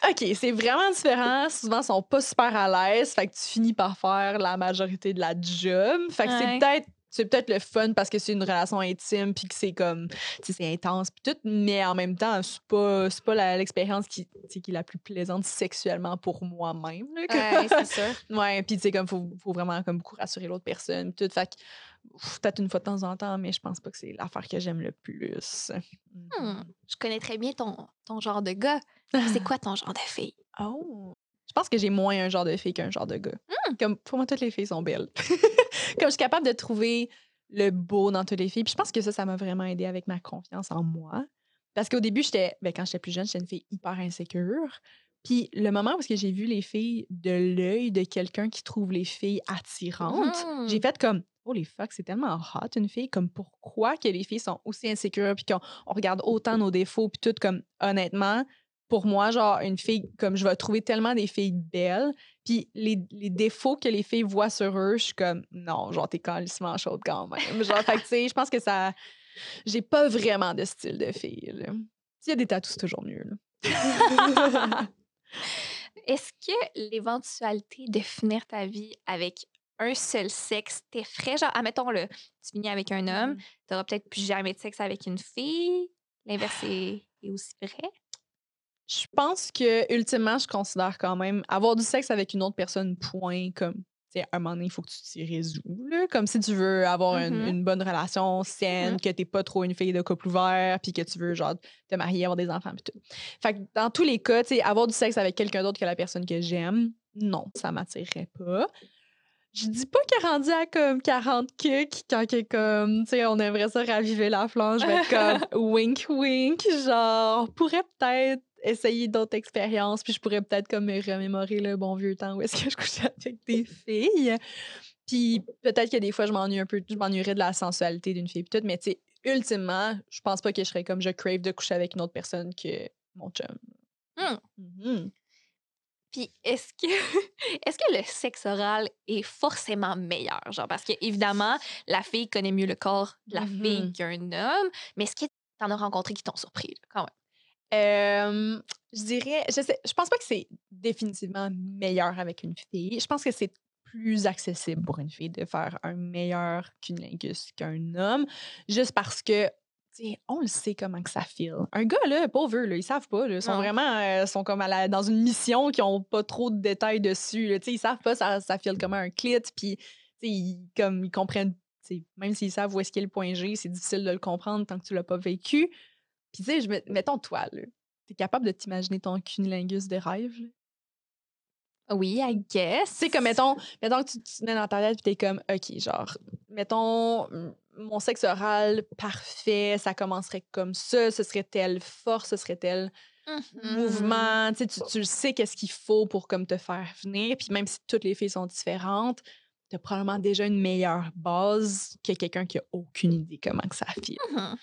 OK, c'est vraiment différent. Souvent, ils sont pas super à l'aise. Fait que tu finis par faire la majorité de la job. Fait que c'est peut-être c'est peut-être le fun parce que c'est une relation intime puis que c'est comme c'est intense puis tout mais en même temps c'est pas c'est pas l'expérience qui, qui est la plus plaisante sexuellement pour moi-même ouais, c'est ça ouais puis tu sais comme faut, faut vraiment comme beaucoup rassurer l'autre personne tout fait que peut-être une fois de temps en temps, mais je pense pas que c'est l'affaire que j'aime le plus. Hmm, je connais très bien ton, ton genre de gars. C'est quoi ton genre de fille? Oh! Je pense que j'ai moins un genre de fille qu'un genre de gars. Hmm! Comme pour moi, toutes les filles sont belles. Comme je suis capable de trouver le beau dans toutes les filles. Puis je pense que ça, ça m'a vraiment aidé avec ma confiance en moi. Parce qu'au début, j'étais, ben, quand j'étais plus jeune, j'étais une fille hyper insécure. Puis le moment où j'ai vu les filles de l'œil de quelqu'un qui trouve les filles attirantes, j'ai mmh. fait comme oh les fuck, c'est tellement hot une fille. Comme pourquoi que les filles sont aussi insécures puis qu'on regarde autant nos défauts puis tout comme honnêtement. Pour moi, genre, une fille, comme je vais trouver tellement des filles belles, puis les, les, défauts que les filles voient sur eux, je suis comme, non, genre, t'es calissement chaude quand même. genre, fait tu sais, je pense que ça. J'ai pas vraiment de style de fille, S'il y a des tatous, c'est toujours mieux, Est-ce que l'éventualité de finir ta vie avec un seul sexe t'effraie? Genre, admettons-le, tu finis avec un homme, tu n'auras peut-être plus jamais de sexe avec une fille. L'inverse est, aussi vrai? Je pense que, ultimement, je considère quand même avoir du sexe avec une autre personne, point, comme à un moment donné, il faut que tu t'y résous. Comme si tu veux avoir mmh une, bonne relation saine, mmh que t'es pas trop une fille de couple ouvert, puis que tu veux genre te marier, avoir des enfants, tout. Fait que dans tous les cas, avoir du sexe avec quelqu'un d'autre que la personne que j'aime, non, ça m'attirerait pas. Je dis pas qu'elle rendu à comme 40 kicks quand comme, tu sais, on aimerait ça raviver la flamme. Je vais être comme wink wink, genre, pourrait peut-être essayer d'autres expériences, puis je pourrais peut-être comme me remémorer le bon vieux temps où est-ce que je couchais avec des filles. Puis peut-être que des fois, je m'ennuie un peu, je m'ennuierais de la sensualité d'une fille, tout, mais tu sais, ultimement, je pense pas que je serais comme je crave de coucher avec une autre personne que mon chum. Mmh. Mmh puis est-ce que est-ce que le sexe oral est forcément meilleur? Genre parce que évidemment la fille connaît mieux le corps de la fille mmh qu'un homme, mais est-ce que tu en as rencontré qui t'ont surpris quand même? Je dirais, je sais, je pense pas que c'est définitivement meilleur avec une fille. Je pense que c'est plus accessible pour une fille de faire un meilleur cunnilingus qu'un homme, juste parce que on le sait comment que ça file. Un gars, là, pauvre, là, ils savent pas. Ils sont vraiment euh, sont comme dans une mission qui ont pas trop de détails dessus. Là. Ils savent pas ça, ça file comme un clit. Puis, ils, comme, ils comprennent, même s'ils savent où est-ce qu'est le point G, c'est difficile de le comprendre tant que tu l'as pas vécu. Puis, tu sais, mettons toi, là. T'es capable de t'imaginer ton cunilingus de rêve, Oui, I guess. Tu sais, comme, mettons, mettons que tu te mets dans ta tête, puis t'es comme, OK, genre, mettons, mon sexe oral parfait, ça commencerait comme ça, ce serait telle force, ce serait tel mmh mouvement. Tu, sais, tu, sais qu'est-ce qu'il faut pour comme te faire venir. Puis même si toutes les filles sont différentes, tu as probablement déjà une meilleure base que quelqu'un qui a aucune idée comment que ça file. Mmh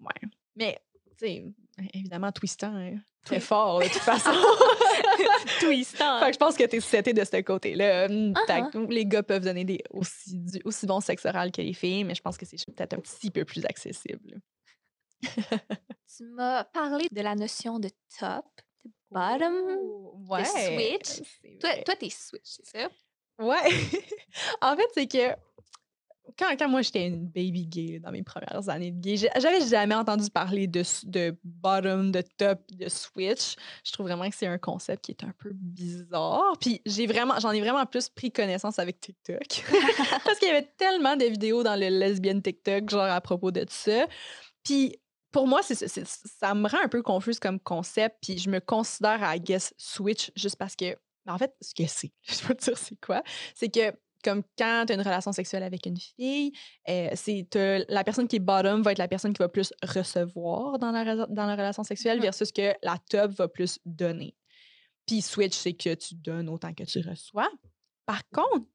ouais. Mais évidemment, twistant, hein, très fort, de toute façon. twistant. fait que je pense que t'es seté de ce côté-là. Uh-huh. Les gars peuvent donner des aussi, du, aussi bon sexe oral que les filles, mais je pense que c'est peut-être un petit peu plus accessible. tu m'as parlé de la notion de top, de bottom, de switch. Toi, toi, t'es switch, c'est ça? Ouais. en fait, c'est que quand, moi j'étais une baby gay dans mes premières années de gay, j'avais jamais entendu parler de, de bottom, de top, de switch. Je trouve vraiment que c'est un concept qui est un peu bizarre. Puis j'ai vraiment, j'en ai vraiment plus pris connaissance avec TikTok. Parce qu'il y avait tellement de vidéos dans le lesbian TikTok, genre à propos de ça. Puis pour moi, ça me rend un peu confuse comme concept. Puis je me considère à, guess, switch juste parce que, en fait, ce que c'est, je peux te dire c'est quoi, c'est que comme quand tu as une relation sexuelle avec une fille, euh, c'est la personne qui est bottom va être la personne qui va plus recevoir dans la, dans la relation sexuelle mmh versus que la top va plus donner. Puis switch, c'est que tu donnes autant que tu reçois. Par contre,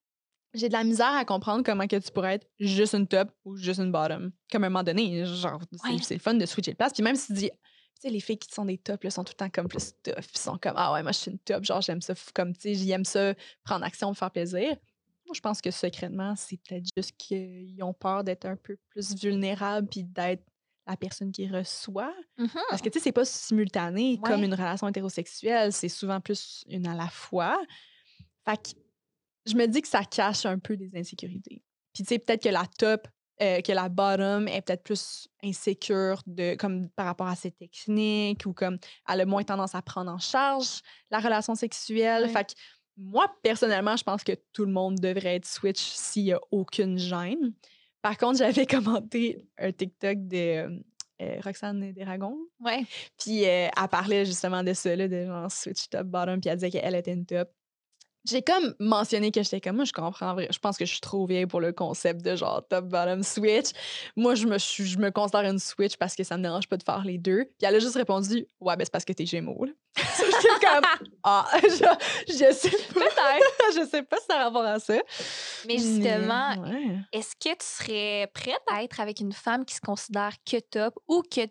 j'ai de la misère à comprendre comment que tu pourrais être juste une top ou juste une bottom. Comme à un moment donné, genre, c'est le fun de switcher de place. Puis même si tu dis, tu sais, les filles qui sont des tops, là, sont tout le temps comme plus tough. Ils sont comme, ah ouais, moi, je suis une top. Genre, j'aime ça, comme, tu sais, j'aime ça, prendre action, me faire plaisir. Moi, je pense que secrètement, c'est peut-être juste qu'ils ont peur d'être un peu plus vulnérables puis d'être la personne qui reçoit. Parce que, tu sais, c'est pas simultané comme une relation hétérosexuelle. C'est souvent plus une à la fois. Fait que je me dis que ça cache un peu des insécurités. Puis, tu sais, peut-être que la top, euh, que la bottom est peut-être plus insécure de, comme par rapport à ses techniques ou comme elle a moins tendance à prendre en charge la relation sexuelle. Fait que moi, personnellement, je pense que tout le monde devrait être switch s'il n'y a aucune gêne. Par contre, j'avais commenté un TikTok de euh, euh, Roxane Deragon. Ouais. Puis euh, elle parlait justement de ça, de genre switch top bottom, puis elle disait qu'elle était une top. J'ai comme mentionné que j'étais comme moi, je comprends. Je pense que je suis trop vieille pour le concept de genre top, bottom, switch. Moi, je me, je, me considère une switch parce que ça me dérange pas de faire les deux. Puis elle a juste répondu Ouais, ben c'est parce que t'es gémeaux. J'étais comme Ah, je, je sais pas. Peut-être. je sais pas si ça a rapport à ça. Mais justement, est-ce que tu serais prête à être avec une femme qui se considère que top ou que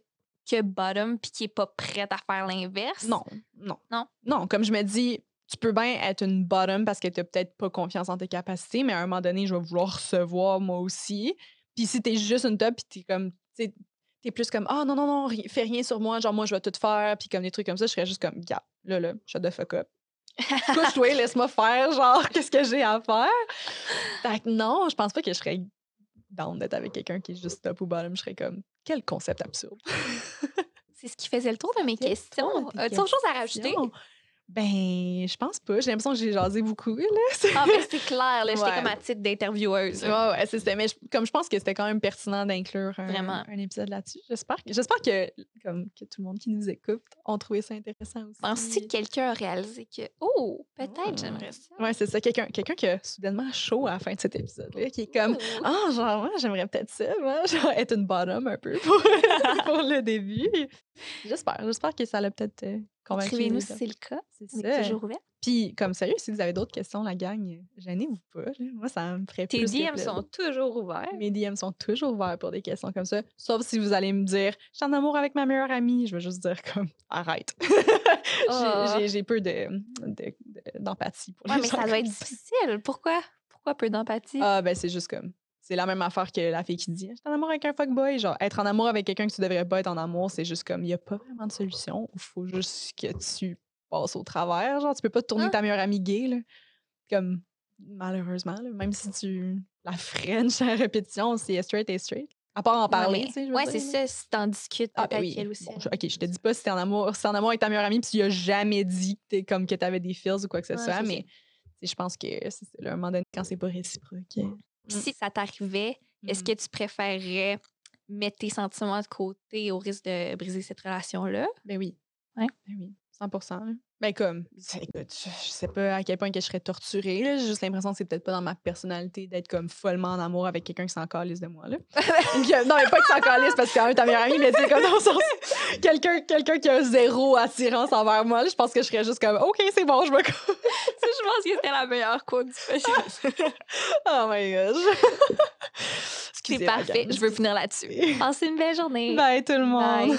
que bottom puis qui est pas prête à faire l'inverse? Non, non. Non? Non, comme je me dis, tu peux bien être une bottom parce que tu n'as peut-être pas confiance en tes capacités, mais à un moment donné, je vais vouloir recevoir moi aussi. Puis si tu es juste une top, puis tu es comme, tu es plus comme, ah non, non, non, fais rien sur moi, genre moi je vais tout faire, puis comme des trucs comme ça, je serais juste comme, gars, là, là, shut the fuck up. Couche-toi, laisse-moi faire, genre, qu'est-ce que j'ai à faire? Fait que non, je pense pas que je serais down d'être avec quelqu'un qui est juste top ou bottom. Je serais comme, quel concept absurde. C'est ce qui faisait le tour de mes questions. As-tu autre chose à rajouter? Ben, je pense pas. J'ai l'impression que j'ai jasé beaucoup, là. Ah, ben, c'est clair, là. J'étais comme à titre d'intervieweuse. Ouais, ouais, c'est ça. Mais comme je pense que c'était quand même pertinent d'inclure un, un, épisode là-dessus. J'espère que, j'espère que, comme, que tout le monde qui nous écoute ont trouvé ça intéressant aussi. Penses-tu que quelqu'un a réalisé que, oh, peut-être j'aimerais ça? Ouais, c'est ça. Quelqu'un, quelqu'un qui a soudainement chaud à la fin de cet épisode-là, qui est comme, ah, oh, genre, moi, j'aimerais peut-être ça, moi, genre, être une bottom un peu pour, pour le début. J'espère. J'espère que ça l'a peut-être euh, Écrivez-nous si c'est le cas. C'est ça. toujours ouvert. Puis, comme sérieux, si vous avez d'autres questions, la gang, gênez-vous pas. Moi, ça me ferait Tes DM sont toujours ouverts. Mes DM sont toujours ouverts pour des questions comme ça. Sauf si vous allez me dire, je suis en amour avec ma meilleure amie. Je vais juste dire, comme, arrête. Ah. j'ai peu d'empathie de, pour ouais, mais ça doit être difficile. Pourquoi? Pourquoi peu d'empathie? Ah, ben, c'est juste comme, c'est la même affaire que la fille qui dit Je suis en amour avec un fuckboy. Genre, être en amour avec quelqu'un que tu devrais pas être en amour, c'est juste comme il n'y a pas vraiment de solution. Il faut juste que tu passes au travers. Genre, tu peux pas tourner ah. ta meilleure amie gay. Là. Comme, malheureusement, même si tu la French à répétition, c'est straight et straight. À part en parler, tu sais. Ouais, c'est ça, si t'en discutes ah, ben oui. aussi. ok, je te dis pas si t'es en amour, si en amour avec ta meilleure amie, puis tu lui as jamais dit que, comme que t'avais des feels ou quoi que ce soit, mais je pense que c'est un moment donné, quand c'est pas réciproque. Mmh. si ça t'arrivait, est-ce que mmh. tu préférerais mettre tes sentiments de côté au risque de briser cette relation-là? Ben oui. Ben oui, 100 ben comme, écoute, je sais pas à quel point que je serais torturée. J'ai juste l'impression que c'est peut-être pas dans ma personnalité d'être comme follement en amour avec quelqu'un qui s'en calisse de moi. Là. non, mais pas qui s'en calisse parce que quand même ta meilleure amie, mais tu comme dans le sens, quelqu'un quelqu'un qui a zéro attirance envers moi, je pense que je serais juste comme, OK, c'est bon, je me. je pense que c'était la meilleure quote du oh my gosh. C'est parfait. Je veux finir là-dessus. Passez une belle journée. Bye tout le monde. Bye.